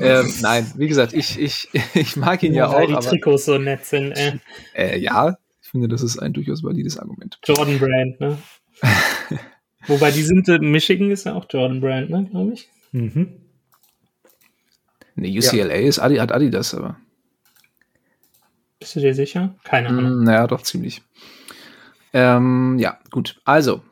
Ähm, nein, wie gesagt, ich, ich, [LAUGHS] ich mag ihn ja, ja auch. Weil die Trikots so nett sind. Äh. Äh, ja, ich finde, das ist ein durchaus valides Argument. Jordan Brand, ne? [LAUGHS] Wobei die sind in Michigan ist ja auch Jordan Brand, ne, glaube ich. Mhm. Ne, UCLA ja. ist Adi, hat Adidas, aber. Bist du dir sicher? Keine Ahnung. Mm, naja, doch ziemlich. Ähm, ja, gut. Also,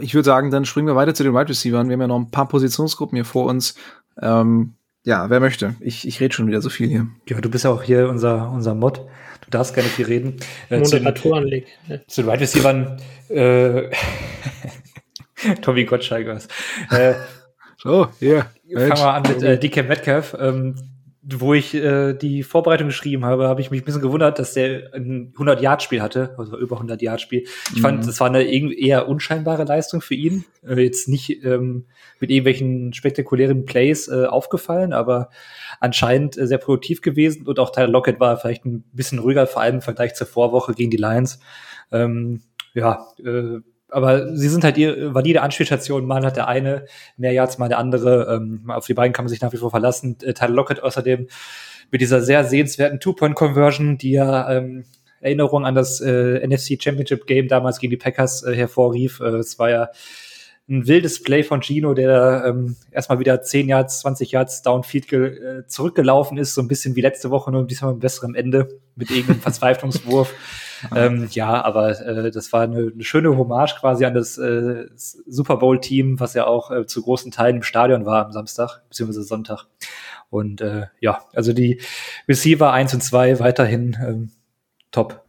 ich würde sagen, dann springen wir weiter zu den Wide Receivers. Wir haben ja noch ein paar Positionsgruppen hier vor uns. Ähm, ja, wer möchte? Ich, ich rede schon wieder so viel hier. Ja, du bist ja auch hier unser, unser Mod. Du darfst gerne viel reden. Äh, Moderatorenleg. Zu den Wide Receivers, äh, [LAUGHS] Tommy Gottscheigers. Äh, so, hier. Yeah. Fangen wir an mit äh, DK Metcalf. Ähm, wo ich äh, die Vorbereitung geschrieben habe, habe ich mich ein bisschen gewundert, dass der ein 100-Yard-Spiel hatte, also über 100-Yard-Spiel. Ich mhm. fand, das war eine eher unscheinbare Leistung für ihn. Äh, jetzt nicht ähm, mit irgendwelchen spektakulären Plays äh, aufgefallen, aber anscheinend äh, sehr produktiv gewesen. Und auch Tyler Lockett war vielleicht ein bisschen ruhiger, vor allem im Vergleich zur Vorwoche gegen die Lions. Ähm, ja, äh, aber sie sind halt ihr valide Anspielstationen. Mal hat der eine mehr Yards, mal der andere. Ähm, auf die beiden kann man sich nach wie vor verlassen. Äh, Tyler Lockett außerdem mit dieser sehr sehenswerten Two-Point-Conversion, die ja ähm, Erinnerung an das äh, NFC Championship Game damals gegen die Packers äh, hervorrief. Äh, es war ja ein wildes Play von Gino, der ähm, erstmal wieder 10 Yards, 20 Yards Downfield äh, zurückgelaufen ist, so ein bisschen wie letzte Woche, nur diesmal mit besserem Ende, mit irgendeinem [LAUGHS] Verzweiflungswurf. Ähm, ja, aber äh, das war eine, eine schöne Hommage quasi an das äh, Super Bowl-Team, was ja auch äh, zu großen Teilen im Stadion war am Samstag, beziehungsweise Sonntag. Und äh, ja, also die Receiver 1 und 2 weiterhin ähm, top.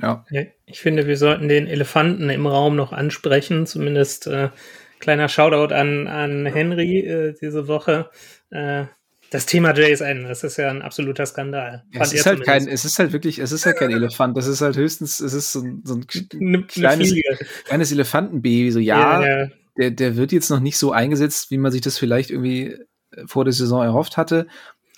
Ja. ja. Ich finde, wir sollten den Elefanten im Raum noch ansprechen. Zumindest äh, kleiner Shoutout an, an Henry äh, diese Woche. Äh, das Thema JSN, das ist ja ein absoluter Skandal. Ja, es ist halt kein, es ist halt wirklich, es ist halt kein Elefant. Das ist halt höchstens, es ist so, so ein ne, kleines, kleines Elefantenbaby. So, ja, ja, ja, Der, der wird jetzt noch nicht so eingesetzt, wie man sich das vielleicht irgendwie vor der Saison erhofft hatte.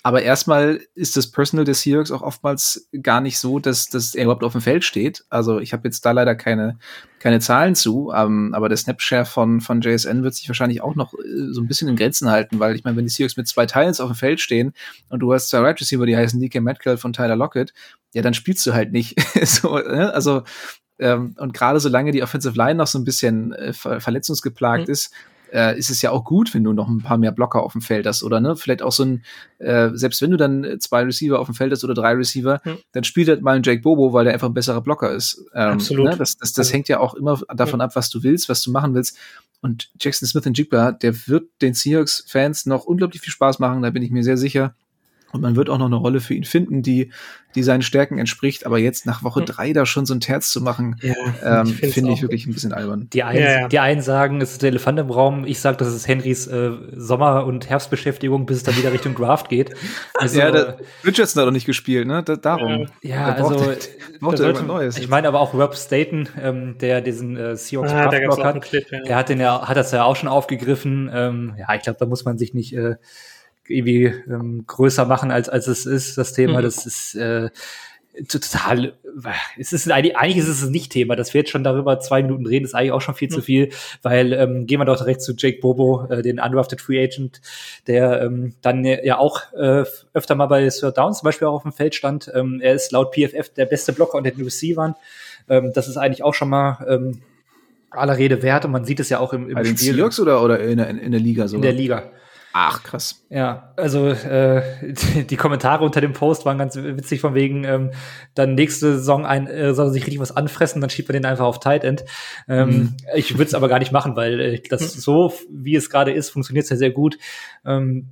Aber erstmal ist das Personal des Seahawks auch oftmals gar nicht so, dass, dass er überhaupt auf dem Feld steht. Also ich habe jetzt da leider keine, keine Zahlen zu, ähm, aber der Snapshare von, von JSN wird sich wahrscheinlich auch noch äh, so ein bisschen in Grenzen halten, weil ich meine, wenn die Seahawks mit zwei Titans auf dem Feld stehen und du hast zwei Right Receiver, die heißen DK Metcalf von Tyler Lockett, ja, dann spielst du halt nicht. [LAUGHS] so, ne? Also ähm, und gerade solange die Offensive Line noch so ein bisschen äh, verletzungsgeplagt mhm. ist, äh, ist es ja auch gut, wenn du noch ein paar mehr Blocker auf dem Feld hast oder ne, vielleicht auch so ein, äh, selbst wenn du dann zwei Receiver auf dem Feld hast oder drei Receiver, hm. dann spielt halt mal ein Jake Bobo, weil der einfach ein besserer Blocker ist. Ähm, Absolut. Ne? Das, das, das also, hängt ja auch immer davon ja. ab, was du willst, was du machen willst. Und Jackson Smith und Jigba, der wird den Seahawks-Fans noch unglaublich viel Spaß machen, da bin ich mir sehr sicher. Und man wird auch noch eine Rolle für ihn finden, die, die seinen Stärken entspricht. Aber jetzt nach Woche hm. drei da schon so ein Terz zu machen, ja, ähm, finde ich wirklich ein bisschen albern. Die einen, ja, ja. die einen sagen, es ist der Elefant im Raum. Ich sage, das ist Henrys äh, Sommer- und Herbstbeschäftigung, bis es dann wieder Richtung Draft geht. [LAUGHS] Also, ja, der, Richardson hat doch nicht gespielt, ne? Da, darum. Ja, also braucht sollte, Neues. Ich meine aber auch Rob Staten, ähm, der diesen äh, Seahawks ah, Draft hat, Clip, ja. der hat den ja, hat das ja auch schon aufgegriffen. Ähm, ja, ich glaube, da muss man sich nicht äh, irgendwie ähm, größer machen, als, als es ist, das Thema. Mhm. Das ist äh, total, es ist eigentlich, eigentlich ist es nicht Thema, dass wir jetzt schon darüber zwei Minuten reden, ist eigentlich auch schon viel mhm. zu viel, weil ähm, gehen wir doch direkt zu Jake Bobo, äh, den undrafted Free Agent, der ähm, dann ja auch äh, öfter mal bei Sir Downs zum Beispiel auch auf dem Feld stand. Ähm, er ist laut PFF der beste Blocker unter den Receivern. Ähm, das ist eigentlich auch schon mal ähm, aller Rede wert und man sieht es ja auch im, im Bei Spiel. den Seahawks oder, oder in, der, in der Liga so? In der Liga. Ach, krass. Ja, also äh, [LAUGHS] die Kommentare unter dem Post waren ganz witzig von wegen, ähm, dann nächste Saison ein, äh, soll er sich richtig was anfressen, dann schiebt man den einfach auf Tight End. Ähm, mhm. Ich würde es aber gar nicht machen, weil äh, das mhm. so, wie es gerade ist, funktioniert es ja sehr gut. Ähm,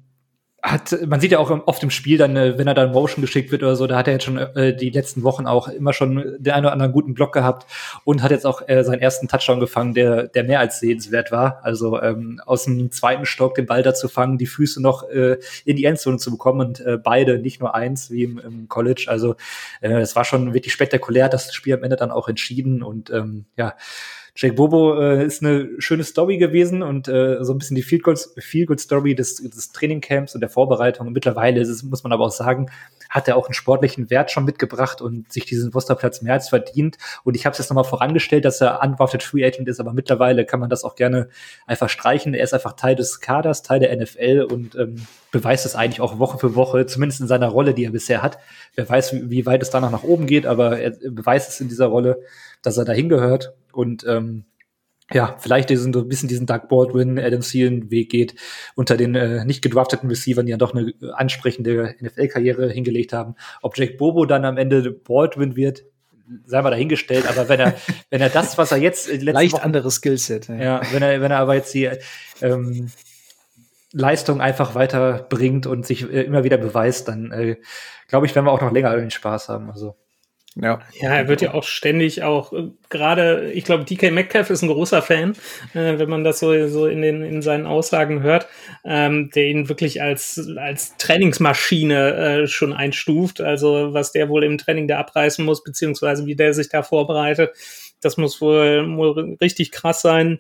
hat, man sieht ja auch oft im Spiel dann, äh, wenn er dann Motion geschickt wird oder so, da hat er jetzt schon äh, die letzten Wochen auch immer schon den einen oder anderen guten Block gehabt und hat jetzt auch äh, seinen ersten Touchdown gefangen, der, der mehr als sehenswert war. Also ähm, aus dem zweiten Stock den Ball da zu fangen, die Füße noch äh, in die Endzone zu bekommen und äh, beide, nicht nur eins wie im, im College. Also äh, es war schon wirklich spektakulär, das Spiel am Ende dann auch entschieden und ähm, ja, Jake Bobo äh, ist eine schöne Story gewesen und äh, so ein bisschen die Feel-Good-Story des, des Trainingcamps und der Vorbereitung. Und mittlerweile ist es, muss man aber auch sagen, hat er auch einen sportlichen Wert schon mitgebracht und sich diesen Wusterplatz mehr als verdient. Und ich habe es jetzt nochmal vorangestellt, dass er undrafted Free Agent ist, aber mittlerweile kann man das auch gerne einfach streichen. Er ist einfach Teil des Kaders, Teil der NFL und ähm, beweist es eigentlich auch Woche für Woche, zumindest in seiner Rolle, die er bisher hat. Wer weiß, wie, weit es danach nach oben geht, aber er beweist es in dieser Rolle dass er dahin gehört und ähm, ja, vielleicht diesen, so ein bisschen diesen Doug Baldwin, Adam Thielen Weg geht, unter den äh, nicht gedrafteten Receivern, die ja doch eine ansprechende NFL-Karriere hingelegt haben. Ob Jake Bobo dann am Ende Baldwin wird, sei mal dahingestellt, aber wenn er, [LAUGHS] wenn er das, was er jetzt leicht Wochen, anderes Skillset, ja. ja, wenn er, wenn er aber jetzt die ähm, Leistung einfach weiterbringt und sich äh, immer wieder beweist, dann äh, glaube ich, werden wir auch noch länger den Spaß haben. Also ja. ja, er wird ja auch ständig auch äh, gerade, ich glaube, DK Metcalf ist ein großer Fan, äh, wenn man das so, so in, den, in seinen Aussagen hört, ähm, der ihn wirklich als, als Trainingsmaschine äh, schon einstuft. Also was der wohl im Training da abreißen muss, beziehungsweise wie der sich da vorbereitet, das muss wohl, wohl richtig krass sein.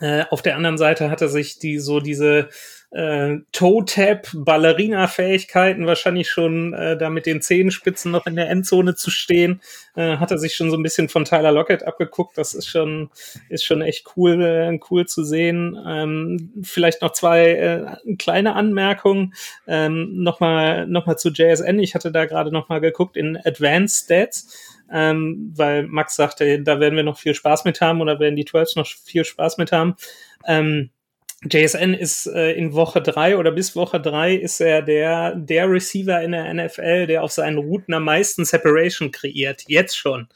Äh, auf der anderen Seite hat er sich die so diese äh, Toe-Tap, Ballerina-Fähigkeiten, wahrscheinlich schon äh, da mit den Zehenspitzen noch in der Endzone zu stehen, äh, hat er sich schon so ein bisschen von Tyler Lockett abgeguckt. Das ist schon, ist schon echt cool, äh, cool zu sehen. Ähm, vielleicht noch zwei äh, kleine Anmerkungen. Ähm, Nochmal noch mal zu JSN. Ich hatte da gerade noch mal geguckt in Advanced Stats. Ähm, weil Max sagte, da werden wir noch viel Spaß mit haben oder werden die 12 noch viel Spaß mit haben. Ähm, JSN ist äh, in Woche drei oder bis Woche drei ist er der, der Receiver in der NFL, der auf seinen Routen am meisten Separation kreiert. Jetzt schon.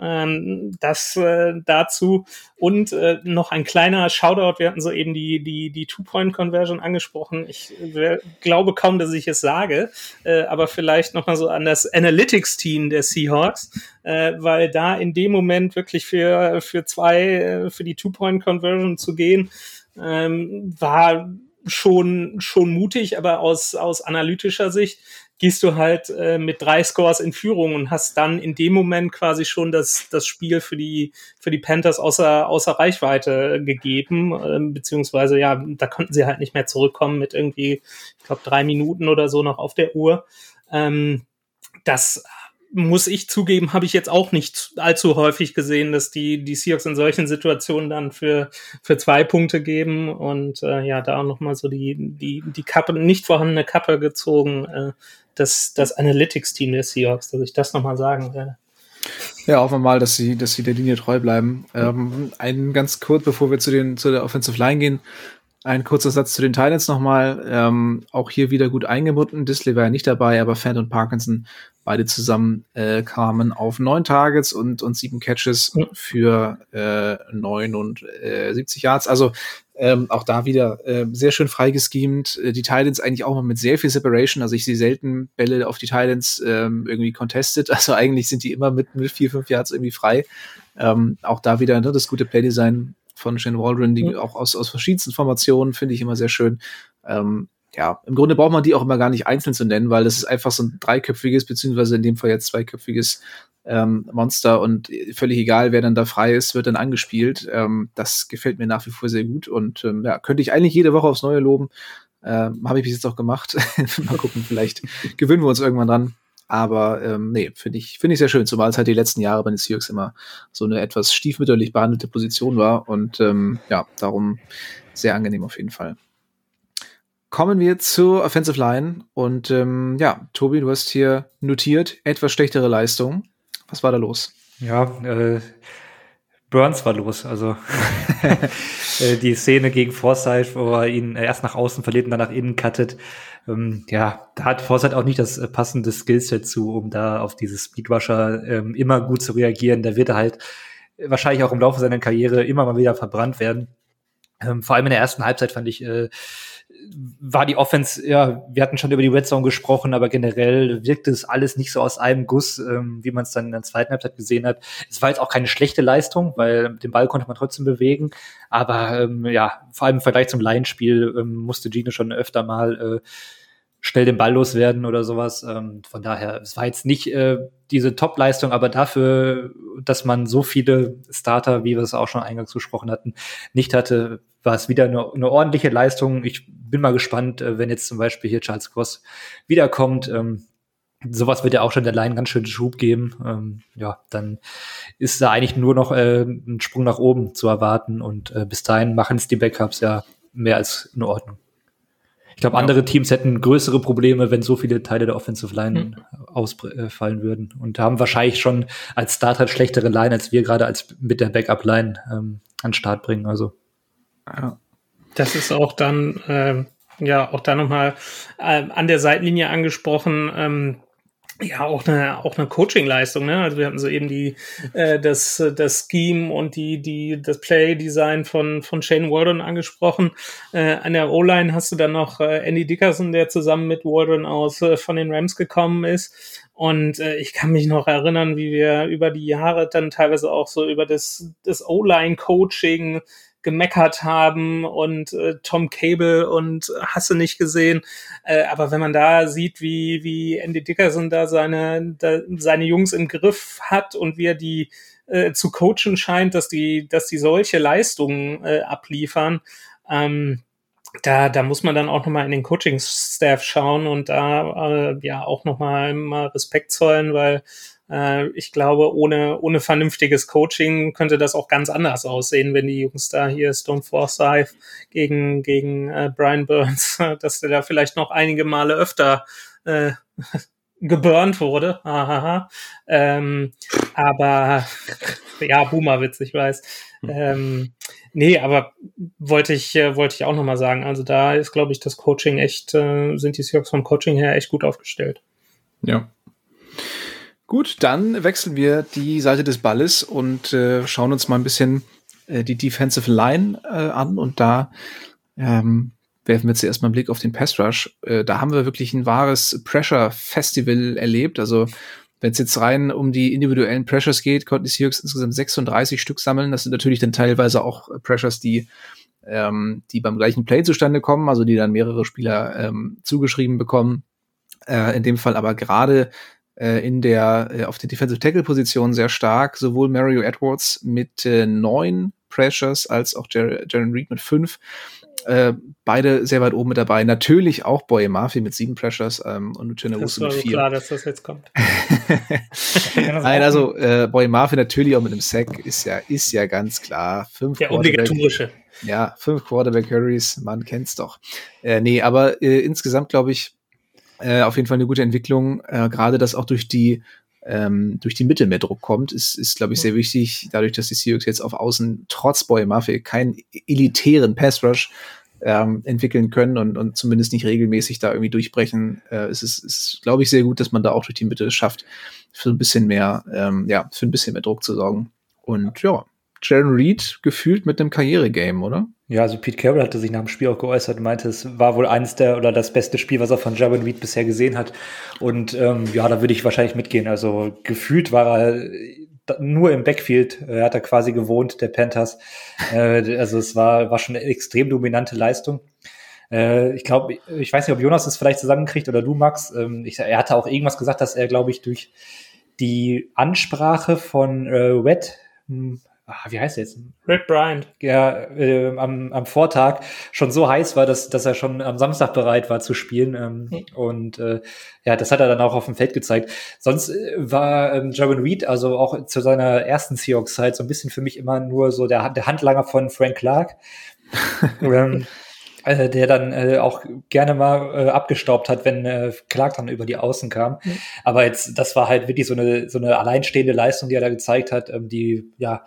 Ähm, das äh, dazu. Und äh, noch ein kleiner Shoutout. Wir hatten so eben die, die, die Two-Point-Conversion angesprochen. Ich äh, glaube kaum, dass ich es sage, äh, aber vielleicht noch mal so an das Analytics-Team der Seahawks, äh, weil da in dem Moment wirklich für, für zwei, äh, für die Two-Point-Conversion zu gehen, ähm, war schon, schon mutig, aber aus, aus analytischer Sicht gehst du halt äh, mit drei Scores in Führung und hast dann in dem Moment quasi schon das, das Spiel für die, für die Panthers außer, außer Reichweite gegeben, äh, beziehungsweise ja, da konnten sie halt nicht mehr zurückkommen mit irgendwie, ich glaube, drei Minuten oder so noch auf der Uhr. Ähm, das muss ich zugeben, habe ich jetzt auch nicht allzu häufig gesehen, dass die, die Seahawks in solchen Situationen dann für, für zwei Punkte geben und äh, ja, da auch nochmal so die, die, die Kappe, nicht vorhandene Kappe gezogen, äh, das, das Analytics-Team der Seahawks, dass ich das nochmal sagen werde. Ja, hoffen wir mal, dass sie, dass sie der Linie treu bleiben. Ähm, einen ganz kurz, bevor wir zu den, zu der Offensive Line gehen, ein kurzer Satz zu den Titans nochmal. Ähm, auch hier wieder gut eingebunden. Disley war ja nicht dabei, aber Fant und Parkinson beide zusammen äh, kamen auf neun Targets und, und sieben Catches für äh, neun und äh, 70 Yards. Also ähm, auch da wieder äh, sehr schön freigeschemt. Äh, die Titans eigentlich auch mal mit sehr viel Separation. Also ich sehe selten Bälle auf die Titans ähm, irgendwie contested. [LAUGHS] Also eigentlich sind die immer mit, mit vier, fünf Yards irgendwie frei. Ähm, auch da wieder ne, das gute Playdesign von Shane Waldron, die mhm. auch aus, aus verschiedensten Formationen finde ich immer sehr schön. Ähm, ja, im Grunde braucht man die auch immer gar nicht einzeln zu nennen, weil das ist einfach so ein dreiköpfiges, beziehungsweise in dem Fall jetzt zweiköpfiges ähm, Monster und völlig egal, wer dann da frei ist, wird dann angespielt. Ähm, das gefällt mir nach wie vor sehr gut und ähm, ja, könnte ich eigentlich jede Woche aufs Neue loben. Ähm, Habe ich bis jetzt auch gemacht. [LAUGHS] Mal gucken, vielleicht [LAUGHS] gewöhnen wir uns irgendwann dran. Aber ähm, nee, finde ich, finde ich sehr schön, zumal es halt die letzten Jahre bei den Seahawks immer so eine etwas stiefmütterlich behandelte Position war. Und ähm, ja, darum sehr angenehm auf jeden Fall. Kommen wir zur Offensive Line. Und ähm, ja, Tobi, du hast hier notiert, etwas schlechtere Leistung. Was war da los? Ja, äh, Burns war los. Also [LAUGHS] äh, die Szene gegen Forsyth, wo er ihn erst nach außen verliert und dann nach innen cuttet. Ähm, ja, da hat Forsyth auch nicht das äh, passende Skillset zu, um da auf dieses Speedrusher ähm, immer gut zu reagieren. Da wird er halt wahrscheinlich auch im Laufe seiner Karriere immer mal wieder verbrannt werden. Ähm, vor allem in der ersten Halbzeit fand ich, äh, war die Offense, ja, wir hatten schon über die Red Zone gesprochen, aber generell wirkte es alles nicht so aus einem Guss, ähm, wie man es dann in der zweiten Halbzeit gesehen hat. Es war jetzt auch keine schlechte Leistung, weil den Ball konnte man trotzdem bewegen, aber ähm, ja, vor allem im Vergleich zum Laienspiel ähm, musste Gino schon öfter mal äh, schnell den Ball loswerden oder sowas. Ähm, von daher, es war jetzt nicht äh, diese Top-Leistung, aber dafür, dass man so viele Starter, wie wir es auch schon eingangs gesprochen hatten, nicht hatte, war es wieder eine, eine ordentliche Leistung. Ich bin mal gespannt, äh, wenn jetzt zum Beispiel hier Charles Cross wiederkommt. Ähm, sowas wird ja auch schon der Line ganz schön Schub geben. Ähm, ja, dann ist da eigentlich nur noch äh, ein Sprung nach oben zu erwarten und äh, bis dahin machen es die Backups ja mehr als in Ordnung. Ich glaube, andere Teams hätten größere Probleme, wenn so viele Teile der Offensive Line hm. ausfallen würden und haben wahrscheinlich schon als Starter schlechtere Line, als wir gerade als mit der Backup-Line ähm, an Start bringen. Also ja. Das ist auch dann, ähm, ja, auch da nochmal ähm, an der Seitenlinie angesprochen. Ähm, ja, auch eine, auch eine Coaching-Leistung, ne? Also wir hatten so eben die, äh, das, das Scheme und die, die, das Play-Design von, von Shane Waldron angesprochen. Äh, an der O-Line hast du dann noch äh, Andy Dickerson, der zusammen mit Waldron aus äh, von den Rams gekommen ist. Und äh, ich kann mich noch erinnern, wie wir über die Jahre dann teilweise auch so über das, das O-Line-Coaching gemeckert haben und äh, Tom Cable und hasse nicht gesehen. Äh, aber wenn man da sieht, wie, wie Andy Dickerson da seine, da, seine Jungs im Griff hat und wie er die äh, zu coachen scheint, dass die, dass die solche Leistungen äh, abliefern, ähm, da, da muss man dann auch nochmal in den Coaching-Staff schauen und da äh, ja auch nochmal mal Respekt zollen, weil äh, ich glaube, ohne, ohne vernünftiges Coaching könnte das auch ganz anders aussehen, wenn die Jungs da hier Stone Forsyth gegen, gegen äh, Brian Burns, [LAUGHS] dass der da vielleicht noch einige Male öfter äh, [LAUGHS] geburnt wurde. Ahaha. Ähm, aber ja, Boomerwitz, ich weiß. Ähm, nee, aber wollte ich, äh, wollte ich auch nochmal sagen. Also da ist, glaube ich, das Coaching echt, äh, sind die Seahawks vom Coaching her echt gut aufgestellt. Ja, Gut, dann wechseln wir die Seite des Balles und äh, schauen uns mal ein bisschen äh, die Defensive Line äh, an. Und da ähm, werfen wir zuerst mal einen Blick auf den Pass Rush. Äh, da haben wir wirklich ein wahres Pressure Festival erlebt. Also wenn es jetzt rein um die individuellen Pressures geht, konnten die Seahawks insgesamt 36 Stück sammeln. Das sind natürlich dann teilweise auch Pressures, die ähm, die beim gleichen Play zustande kommen, also die dann mehrere Spieler ähm, zugeschrieben bekommen. Äh, in dem Fall aber gerade äh, in der äh, auf der Defensive Tackle Position sehr stark, sowohl Mario Edwards mit äh, neun Pressures als auch Jer Jaron Reed mit fünf. Äh, beide sehr weit oben mit dabei. Natürlich auch Boy Murphy mit sieben Pressures ähm, und Uchenna Russo mit vier. klar, dass das jetzt kommt. [LAUGHS] Nein, also äh, Boy Murphy natürlich auch mit einem Sack ist ja ist ja ganz klar. Fünf Der obligatorische. Ja, fünf Quarterback Hurries, man kennt's doch. Äh, nee, aber äh, insgesamt glaube ich äh, auf jeden Fall eine gute Entwicklung. Äh, Gerade dass auch durch die ähm, durch die Mitte mehr Druck kommt, ist, ist glaube ich, sehr wichtig. Dadurch, dass die Seahawks jetzt auf Außen trotz Boy Murphy keinen elitären Pass Rush ähm, entwickeln können und, und zumindest nicht regelmäßig da irgendwie durchbrechen. Äh, es ist, ist glaube ich, sehr gut, dass man da auch durch die Mitte schafft, für ein bisschen mehr, ähm, ja, für ein bisschen mehr Druck zu sorgen. Und ja, Jaron Reed gefühlt mit einem Karrieregame, oder? Ja, also Pete Carroll hatte sich nach dem Spiel auch geäußert und meinte, es war wohl eines der oder das beste Spiel, was er von Jaron Reed bisher gesehen hat. Und ähm, ja, da würde ich wahrscheinlich mitgehen. Also gefühlt war er nur im Backfield, er hat er quasi gewohnt, der Panthers. Äh, also es war, war schon eine extrem dominante Leistung. Äh, ich glaube, ich weiß nicht, ob Jonas es vielleicht zusammenkriegt oder du, Max. Ähm, ich, er hatte auch irgendwas gesagt, dass er, glaube ich, durch die Ansprache von äh, Wett, hm, ah, wie heißt er jetzt? Red Bryant. Ja, äh, am, am Vortag schon so heiß war, dass, dass er schon am Samstag bereit war zu spielen. Ähm, mhm. Und äh, ja, das hat er dann auch auf dem Feld gezeigt. Sonst äh, war ähm, Jaron Reed, also auch zu seiner ersten Seahawks-Zeit, so ein bisschen für mich immer nur so der, der Handlanger von Frank Clark. [LAUGHS] ähm, äh, der dann äh, auch gerne mal äh, abgestaubt hat, wenn äh, Clark dann über die Außen kam. Mhm. Aber jetzt, das war halt wirklich so eine, so eine alleinstehende Leistung, die er da gezeigt hat, ähm, die ja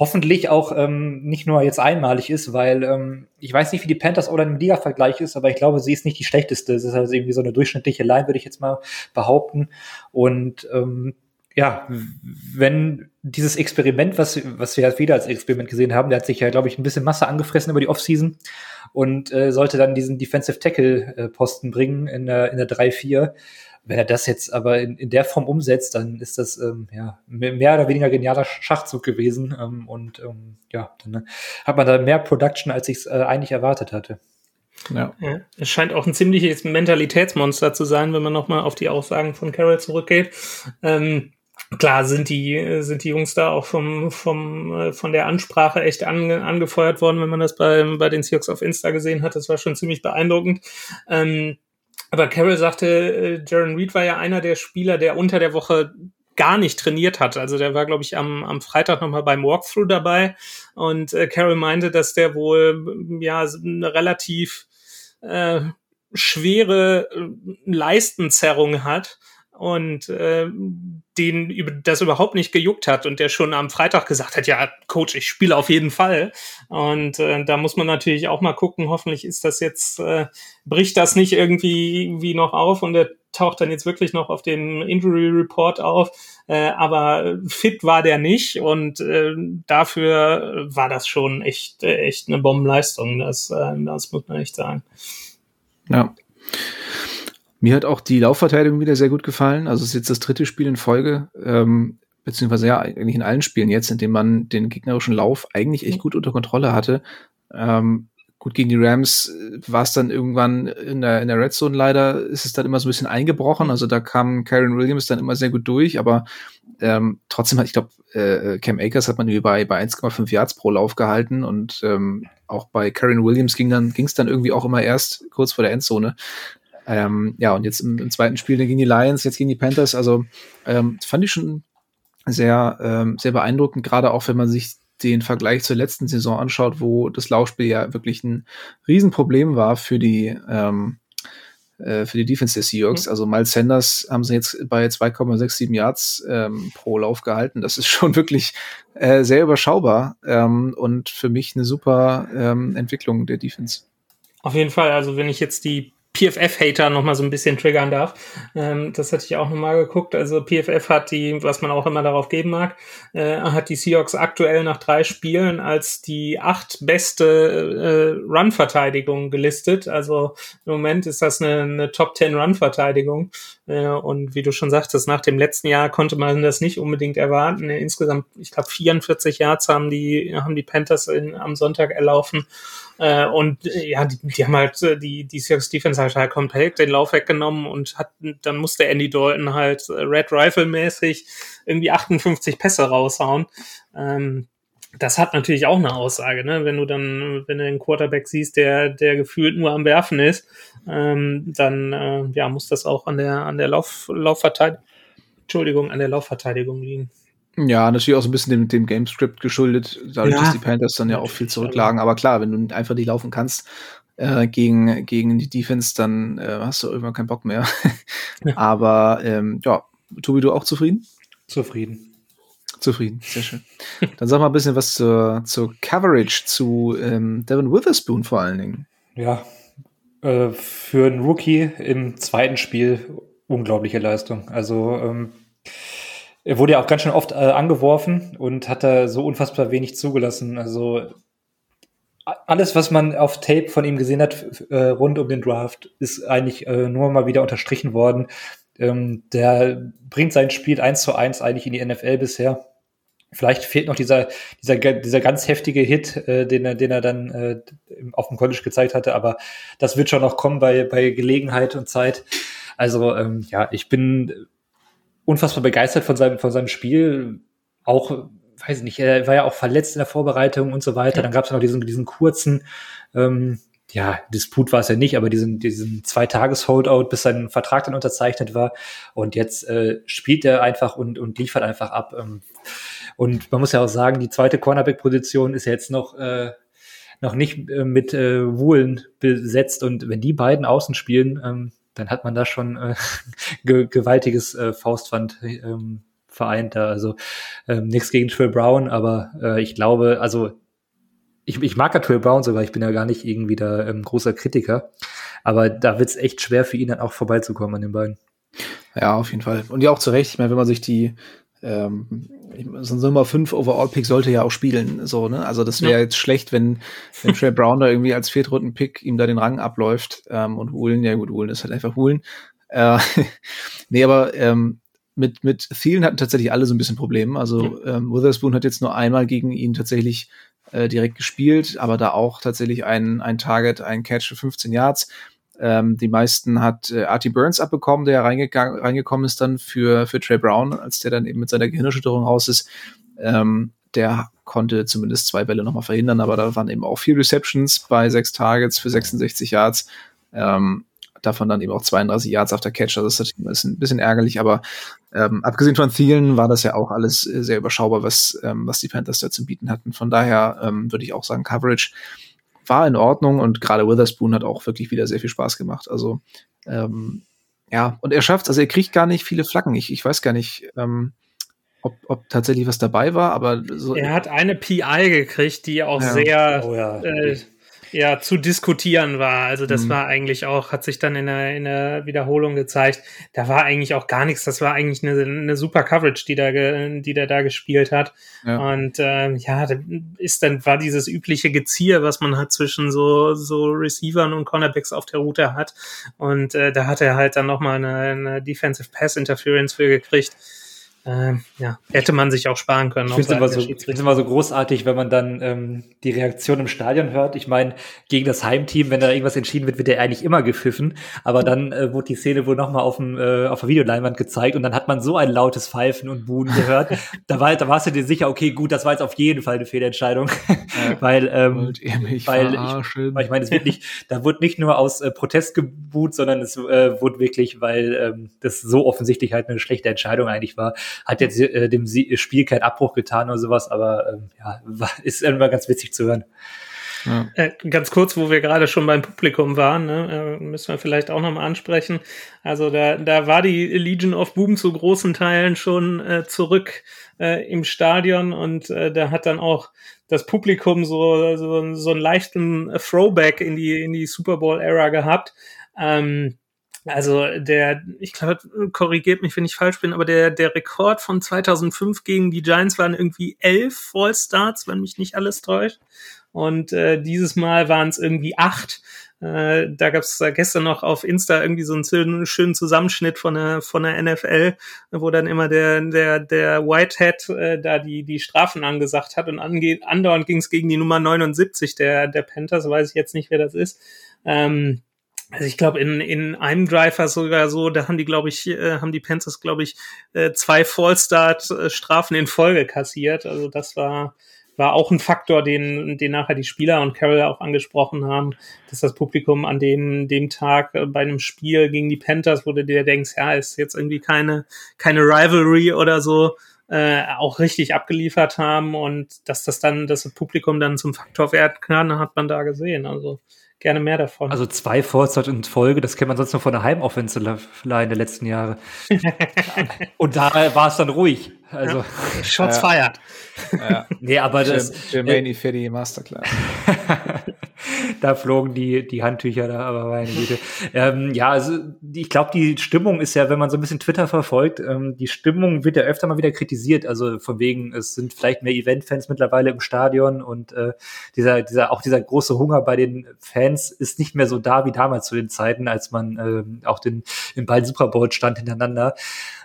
hoffentlich auch ähm, nicht nur jetzt einmalig ist, weil ähm, ich weiß nicht, wie die Panthers oder im Liga-Vergleich ist, aber ich glaube, sie ist nicht die schlechteste. Es ist also irgendwie so eine durchschnittliche Line, würde ich jetzt mal behaupten. Und ähm, ja, wenn dieses Experiment, was, was wir wieder als Experiment gesehen haben, der hat sich ja, glaube ich, ein bisschen Masse angefressen über die Offseason und äh, sollte dann diesen Defensive Tackle-Posten äh, bringen in der, in der 3-4. Wenn er das jetzt aber in, in der Form umsetzt, dann ist das ähm, ja mehr oder weniger genialer Schachzug gewesen. Ähm, und ähm, ja, dann ne, hat man da mehr Production, als ich es äh, eigentlich erwartet hatte. Ja. ja. Es scheint auch ein ziemliches Mentalitätsmonster zu sein, wenn man nochmal auf die Aussagen von Carol zurückgeht. Ähm, klar sind die, sind die Jungs da auch vom, vom, äh, von der Ansprache echt ange, angefeuert worden, wenn man das bei, bei den Seahawks auf Insta gesehen hat. Das war schon ziemlich beeindruckend. Ähm, aber Carol sagte, äh, Jaron Reed war ja einer der Spieler, der unter der Woche gar nicht trainiert hat. Also der war, glaube ich, am, am Freitag nochmal beim Walkthrough dabei. Und äh, Carol meinte, dass der wohl ja eine relativ äh, schwere äh, Leistenzerrung hat und äh, den über das überhaupt nicht gejuckt hat und der schon am Freitag gesagt hat, ja, Coach, ich spiele auf jeden Fall. Und äh, da muss man natürlich auch mal gucken, hoffentlich ist das jetzt, äh, bricht das nicht irgendwie wie noch auf und er taucht dann jetzt wirklich noch auf den Injury Report auf. Äh, aber fit war der nicht und äh, dafür war das schon echt, äh, echt eine Bombenleistung. Das, äh, das muss man echt sagen. Ja. Mir hat auch die Laufverteidigung wieder sehr gut gefallen. Also es ist jetzt das dritte Spiel in Folge, ähm, beziehungsweise ja, eigentlich in allen Spielen jetzt, in dem man den gegnerischen Lauf eigentlich echt gut unter Kontrolle hatte. Ähm, gut, gegen die Rams äh, war es dann irgendwann in der, in der Red Zone leider, ist es dann immer so ein bisschen eingebrochen. Also da kam Karen Williams dann immer sehr gut durch, aber ähm, trotzdem hat, ich glaube, äh, Cam Akers hat man irgendwie bei, bei 1,5 Yards pro Lauf gehalten und ähm, auch bei Karen Williams ging dann ging es dann irgendwie auch immer erst kurz vor der Endzone. Ähm, ja, und jetzt im, im, zweiten Spiel gegen die Lions, jetzt gegen die Panthers, also ähm, fand ich schon sehr, ähm, sehr beeindruckend, gerade auch wenn man sich den Vergleich zur letzten Saison anschaut, wo das Laufspiel ja wirklich ein Riesenproblem war für die, ähm, äh, für die Defense der Seahawks. Mhm. Also Miles Sanders haben sie jetzt bei 2,67 Yards ähm, pro Lauf gehalten. Das ist [LAUGHS] schon wirklich äh, sehr überschaubar ähm, und für mich eine super ähm, Entwicklung der Defense. Auf jeden Fall, also wenn ich jetzt die PFF-Hater noch mal so ein bisschen triggern darf. Ähm, das hatte ich auch noch mal geguckt. Also PFF hat die, was man auch immer darauf geben mag, äh, hat die Seahawks aktuell nach drei Spielen als die acht beste äh, Run-Verteidigung gelistet. Also im Moment ist das eine, eine Top 10 Run-Verteidigung. Äh, und wie du schon sagtest, nach dem letzten Jahr konnte man das nicht unbedingt erwarten. Insgesamt, ich glaube, 44 Yards haben die, haben die Panthers in, am Sonntag erlaufen. Äh, und äh, ja, die, die haben halt, äh, die, die Seahawks Defense hat halt komplett den Lauf weggenommen und hat, dann musste Andy Dalton halt äh, Red Rifle mäßig irgendwie 58 Pässe raushauen. Ähm, das hat natürlich auch eine Aussage, ne? Wenn du dann, wenn du einen Quarterback siehst, der, der gefühlt nur am Werfen ist, ähm, dann äh, ja, muss das auch an der, an der Lauf, Laufverteidigung, Entschuldigung, an der Laufverteidigung liegen. Ja, natürlich auch so ein bisschen dem, dem Gamescript geschuldet, dadurch, ja. dass die Panthers dann ja auch viel zurücklagen. Aber klar, wenn du einfach nicht laufen kannst äh, gegen, gegen die Defense, dann äh, hast du irgendwann keinen Bock mehr. [LAUGHS] Aber ähm, ja, Tobi, du auch zufrieden? Zufrieden. Zufrieden, sehr schön. [LAUGHS] Dann sag mal ein bisschen was zur, zur Coverage, zu ähm, Devin Witherspoon vor allen Dingen. Ja, äh, für einen Rookie im zweiten Spiel unglaubliche Leistung. Also ähm, er wurde ja auch ganz schön oft äh, angeworfen und hat da so unfassbar wenig zugelassen. Also alles, was man auf Tape von ihm gesehen hat äh, rund um den Draft, ist eigentlich äh, nur mal wieder unterstrichen worden. Ähm, der bringt sein Spiel eins zu eins eigentlich in die NFL bisher. Vielleicht fehlt noch dieser, dieser, dieser ganz heftige Hit, äh, den, er, den er dann äh, auf dem College gezeigt hatte, aber das wird schon noch kommen bei, bei Gelegenheit und Zeit. Also ähm, ja, ich bin unfassbar begeistert von seinem, von seinem Spiel. Auch, weiß ich nicht, er war ja auch verletzt in der Vorbereitung und so weiter. Ja. Dann gab es noch diesen, diesen kurzen, ähm, ja, Disput war es ja nicht, aber diesen, diesen Zwei-Tages-Holdout, bis sein Vertrag dann unterzeichnet war. Und jetzt äh, spielt er einfach und, und liefert einfach ab. Ähm, und man muss ja auch sagen, die zweite Cornerback-Position ist ja jetzt noch, äh, noch nicht äh, mit äh, Wohlen besetzt. Und wenn die beiden außen spielen, ähm, dann hat man da schon äh, [LAUGHS] ge gewaltiges äh, Faustpfand ähm, vereint da. Also ähm, nichts gegen Trill Brown, aber äh, ich glaube, also ich, ich mag ja Trill Brown sogar, ich bin ja gar nicht irgendwie da ähm, großer Kritiker, aber da wird es echt schwer für ihn dann auch vorbeizukommen an den beiden. Ja, auf jeden Fall. Und ja auch zu Recht, ich meine, wenn man sich die ähm, so ein Nummer 5 Overall-Pick sollte ja auch spielen, so, ne? Also das wäre ja. jetzt schlecht, wenn, wenn Trey Brown da irgendwie als Viertrunden-Pick ihm da den Rang abläuft ähm, und Woolen, ja gut, Woolen ist halt einfach Woolen. Äh, [LAUGHS] nee, aber ähm, mit, mit Thielen hatten tatsächlich alle so ein bisschen Probleme. Also ähm, Witherspoon hat jetzt nur einmal gegen ihn tatsächlich äh, direkt gespielt, aber da auch tatsächlich ein, ein Target, ein Catch für 15 Yards. Ähm, die meisten hat äh, Artie Burns abbekommen, der reingegangen, reingekommen ist dann für, für Trey Brown, als der dann eben mit seiner Gehirnerschütterung raus ist. Ähm, der konnte zumindest zwei Bälle nochmal verhindern, aber da waren eben auch vier Receptions bei sechs Targets für 66 Yards. Ähm, davon dann eben auch 32 Yards auf der Catch. Also das ist ein bisschen ärgerlich, aber ähm, abgesehen von Thielen war das ja auch alles sehr überschaubar, was, ähm, was die Panthers da zu bieten hatten. Von daher ähm, würde ich auch sagen, Coverage war in Ordnung und gerade Witherspoon hat auch wirklich wieder sehr viel Spaß gemacht. Also ähm, ja, und er schafft, also er kriegt gar nicht viele Flaggen. Ich, ich weiß gar nicht, ähm, ob, ob tatsächlich was dabei war, aber so. Er hat eine PI gekriegt, die auch ja. sehr oh, ja. äh, ja zu diskutieren war. Also das mhm. war eigentlich auch, hat sich dann in der, in der Wiederholung gezeigt, da war eigentlich auch gar nichts. Das war eigentlich eine, eine super Coverage, die da, die der da gespielt hat. Ja. Und ähm, ja, da ist dann war dieses übliche Gezier, was man hat zwischen so so Receivern und Cornerbacks auf der Route hat. Und äh, da hat er halt dann noch mal eine, eine Defensive Pass Interference für gekriegt ähm, ja, hätte man sich auch sparen können. Ich finde es immer, so, immer so großartig, wenn man dann ähm, die Reaktion im Stadion hört. Ich meine, gegen das Heimteam, wenn da irgendwas entschieden wird, wird der eigentlich immer gepfiffen. Aber dann äh, wurde die Szene wohl nochmal auf, dem, äh, auf der Videoleinwand gezeigt und dann hat man so ein lautes Pfeifen und Buhen gehört. [LAUGHS] da, war, da warst du dir sicher, okay, gut, das war jetzt auf jeden Fall eine Fehlentscheidung. Ja, [LAUGHS] weil, ähm, weil, ich, weil ich meine, es wird nicht, da wurde nicht nur aus äh, Protest gebuht, sondern es äh, wurde wirklich, weil ähm, das so offensichtlich halt eine schlechte Entscheidung eigentlich war hat jetzt äh, dem Spiel keinen Abbruch getan oder sowas, aber ähm, ja, war, [LAUGHS] ist immer ganz witzig zu hören. Ja. Äh, ganz kurz, wo wir gerade schon beim Publikum waren, ne, äh, müssen wir vielleicht auch nochmal ansprechen. Also da, da war die Legion of Boom zu großen Teilen schon äh, zurück äh, im Stadion und äh, da hat dann auch das Publikum so, so, so einen leichten Throwback in die, in die Super Bowl-Ära gehabt. Ähm, also der, ich glaube, korrigiert mich, wenn ich falsch bin, aber der, der Rekord von 2005 gegen die Giants waren irgendwie elf Fallstarts, wenn mich nicht alles täuscht. Und äh, dieses Mal waren es irgendwie acht. Äh, da gab es gestern noch auf Insta irgendwie so einen schönen Zusammenschnitt von der, von der NFL, wo dann immer der, der, der Whitehead äh, da die, die Strafen angesagt hat und ange andauernd ging es gegen die Nummer 79 der, der Panthers, weiß ich jetzt nicht, wer das ist. Ähm, also ich glaube, in, in einem Driver sogar so, da haben die, glaube ich, äh, haben die Panthers, glaube ich, äh, zwei Fallstart-Strafen in Folge kassiert. Also das war, war auch ein Faktor, den, den nachher die Spieler und Carol auch angesprochen haben, dass das Publikum an dem, dem Tag äh, bei einem Spiel gegen die Panthers, wo du dir denkst, ja, ist jetzt irgendwie keine, keine Rivalry oder so, äh, auch richtig abgeliefert haben und dass das dann, dass das Publikum dann zum Faktor werden kann, hat man da gesehen. Also gerne mehr davon. Also zwei Fortstarts in Folge, das kennt man sonst nur von der Heimoffensive der letzten Jahre. [LAUGHS] Und da war es dann ruhig. Also ja. Shots ja. fired. Ja. nee, aber das Germany äh, Masterclass. [LAUGHS] [LAUGHS] da flogen die, die Handtücher da, aber meine Güte. ähm, ja, also ich glaube, die Stimmung ist ja, wenn man so ein bisschen Twitter verfolgt, ähm, die Stimmung wird ja öfter mal wieder kritisiert. Also von wegen, es sind vielleicht mehr Event-Fans mittlerweile im Stadion und äh, dieser, dieser, auch dieser große Hunger bei den Fans ist nicht mehr so da wie damals zu den Zeiten, als man äh, auch den im beiden Super Bowl stand hintereinander.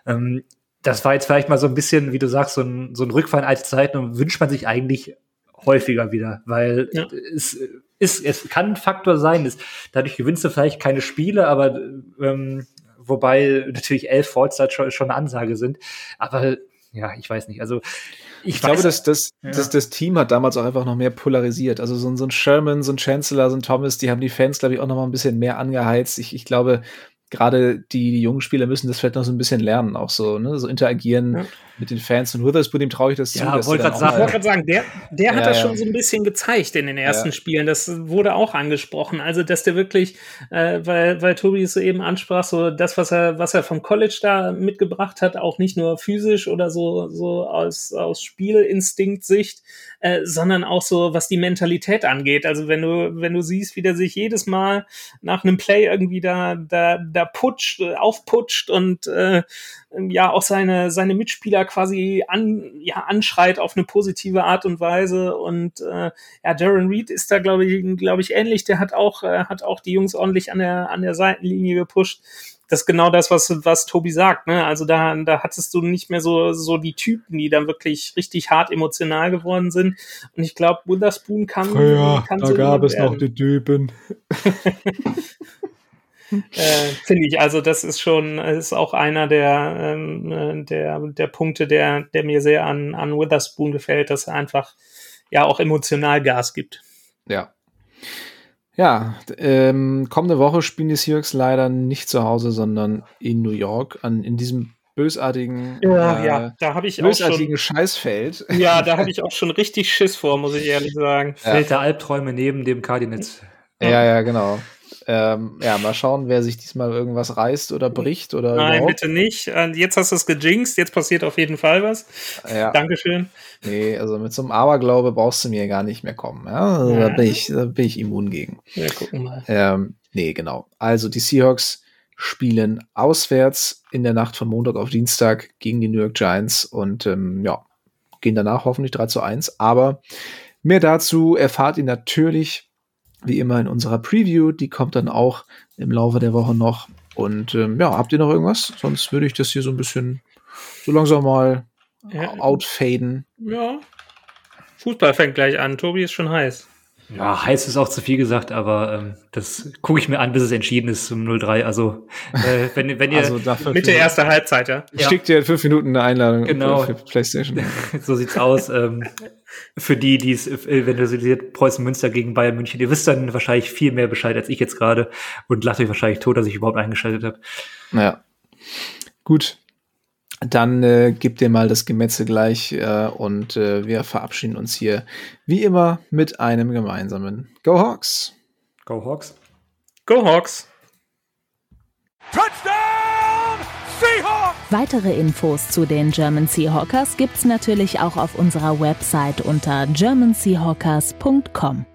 Ähm, das war jetzt vielleicht mal so ein bisschen, wie du sagst, so ein, so ein Rückfall in alte Zeiten und wünscht man sich eigentlich häufiger wieder, weil ja. es ist, es kann ein Faktor sein, es, dadurch gewinnst du vielleicht keine Spiele, aber ähm, wobei natürlich elf Falls da schon, schon eine Ansage sind, aber ja, ich weiß nicht, also ich, ich glaube, dass das, ja. das, das Team hat damals auch einfach noch mehr polarisiert. Also so, so ein Sherman, so ein Chancellor, so ein Thomas, die haben die Fans, glaube ich, auch noch mal ein bisschen mehr angeheizt. Ich, ich glaube, gerade die, die jungen Spieler müssen das vielleicht noch so ein bisschen lernen, auch so, ne, so interagieren ja. Mit den Fans. Und Witherspoon, dem traue ich das ja, zu. Wollte gerade sagen, wollt sagen, der, der ja, hat das schon so ein bisschen gezeigt in den ersten Spielen. Das wurde auch angesprochen. Also, dass der wirklich, äh, weil, weil Tobi es so eben ansprach, so das, was er, was er vom College da mitgebracht hat, auch nicht nur physisch oder so, so aus, aus Spielinstinkt-Sicht, äh, sondern auch so, was die Mentalität angeht. Also, wenn du, wenn du siehst, wie der sich jedes Mal nach einem Play irgendwie da, da, da putscht, äh, aufputscht und äh, ja auch seine, seine Mitspieler quasi an, ja, anschreit auf eine positive Art und Weise. Und äh, ja, Darren Reed ist da, glaube ich, glaube ich, ähnlich. Der hat auch, äh, hat auch die Jungs ordentlich an der, an der Seitenlinie gepusht das ist genau das, was, was Tobi sagt. Ne? Also da, da hattest du nicht mehr so, so die Typen, die dann wirklich richtig hart emotional geworden sind. Und ich glaube, Witherspoon kann. Früher, kann da so gab es werden. noch die Typen. [LAUGHS] äh, Finde ich, also das ist schon, ist auch einer der, ähm, der, der Punkte, der, der mir sehr an, an Witherspoon gefällt, dass er einfach ja auch emotional Gas gibt. Ja. Ja, ähm, kommende Woche spielen die Seahawks leider nicht zu Hause, sondern in New York, an, in diesem bösartigen, ja, äh, ja, da habe ich bösartigen auch schon, Scheißfeld. Ja, da [LAUGHS] habe ich auch schon richtig Schiss vor, muss ich ehrlich sagen. Ja. Feld der Albträume neben dem Cardinals. Ja, ja, genau. Ähm, ja, mal schauen, wer sich diesmal irgendwas reißt oder bricht oder. Nein, überhaupt. bitte nicht. Äh, jetzt hast du es gejinxt, jetzt passiert auf jeden Fall was. Ja. Dankeschön. Nee, also mit so einem Aberglaube brauchst du mir gar nicht mehr kommen. Ja? Also ja. Da, bin ich, da bin ich immun gegen. Ja, gucken mal. Ähm, nee, genau. Also die Seahawks spielen auswärts in der Nacht von Montag auf Dienstag gegen die New York Giants und ähm, ja, gehen danach hoffentlich 3 zu 1. Aber mehr dazu erfahrt ihr natürlich wie immer in unserer Preview. Die kommt dann auch im Laufe der Woche noch. Und ähm, ja, habt ihr noch irgendwas? Sonst würde ich das hier so ein bisschen so langsam mal ja. outfaden. Ja. Fußball fängt gleich an. Tobi ist schon heiß. Ja, heiß ist auch zu viel gesagt, aber ähm, das gucke ich mir an, bis es entschieden ist zum 0-3. Also, äh, wenn, wenn ihr. Also Mitte erste Halbzeit, ja. Ich ja. schicke dir in fünf Minuten eine Einladung genau. für, für PlayStation. [LAUGHS] so sieht's aus. ähm, für die, die es eventualisiert Preußen Münster gegen Bayern München, ihr wisst dann wahrscheinlich viel mehr Bescheid als ich jetzt gerade und lacht euch wahrscheinlich tot, dass ich überhaupt eingeschaltet habe. Naja. Gut, dann äh, gebt ihr mal das Gemetzel gleich äh, und äh, wir verabschieden uns hier wie immer mit einem gemeinsamen Go Hawks. Go Hawks. Go Hawks. Touchdown Seahawks! Weitere Infos zu den German Seahawkers gibt's natürlich auch auf unserer Website unter germanseahawkers.com.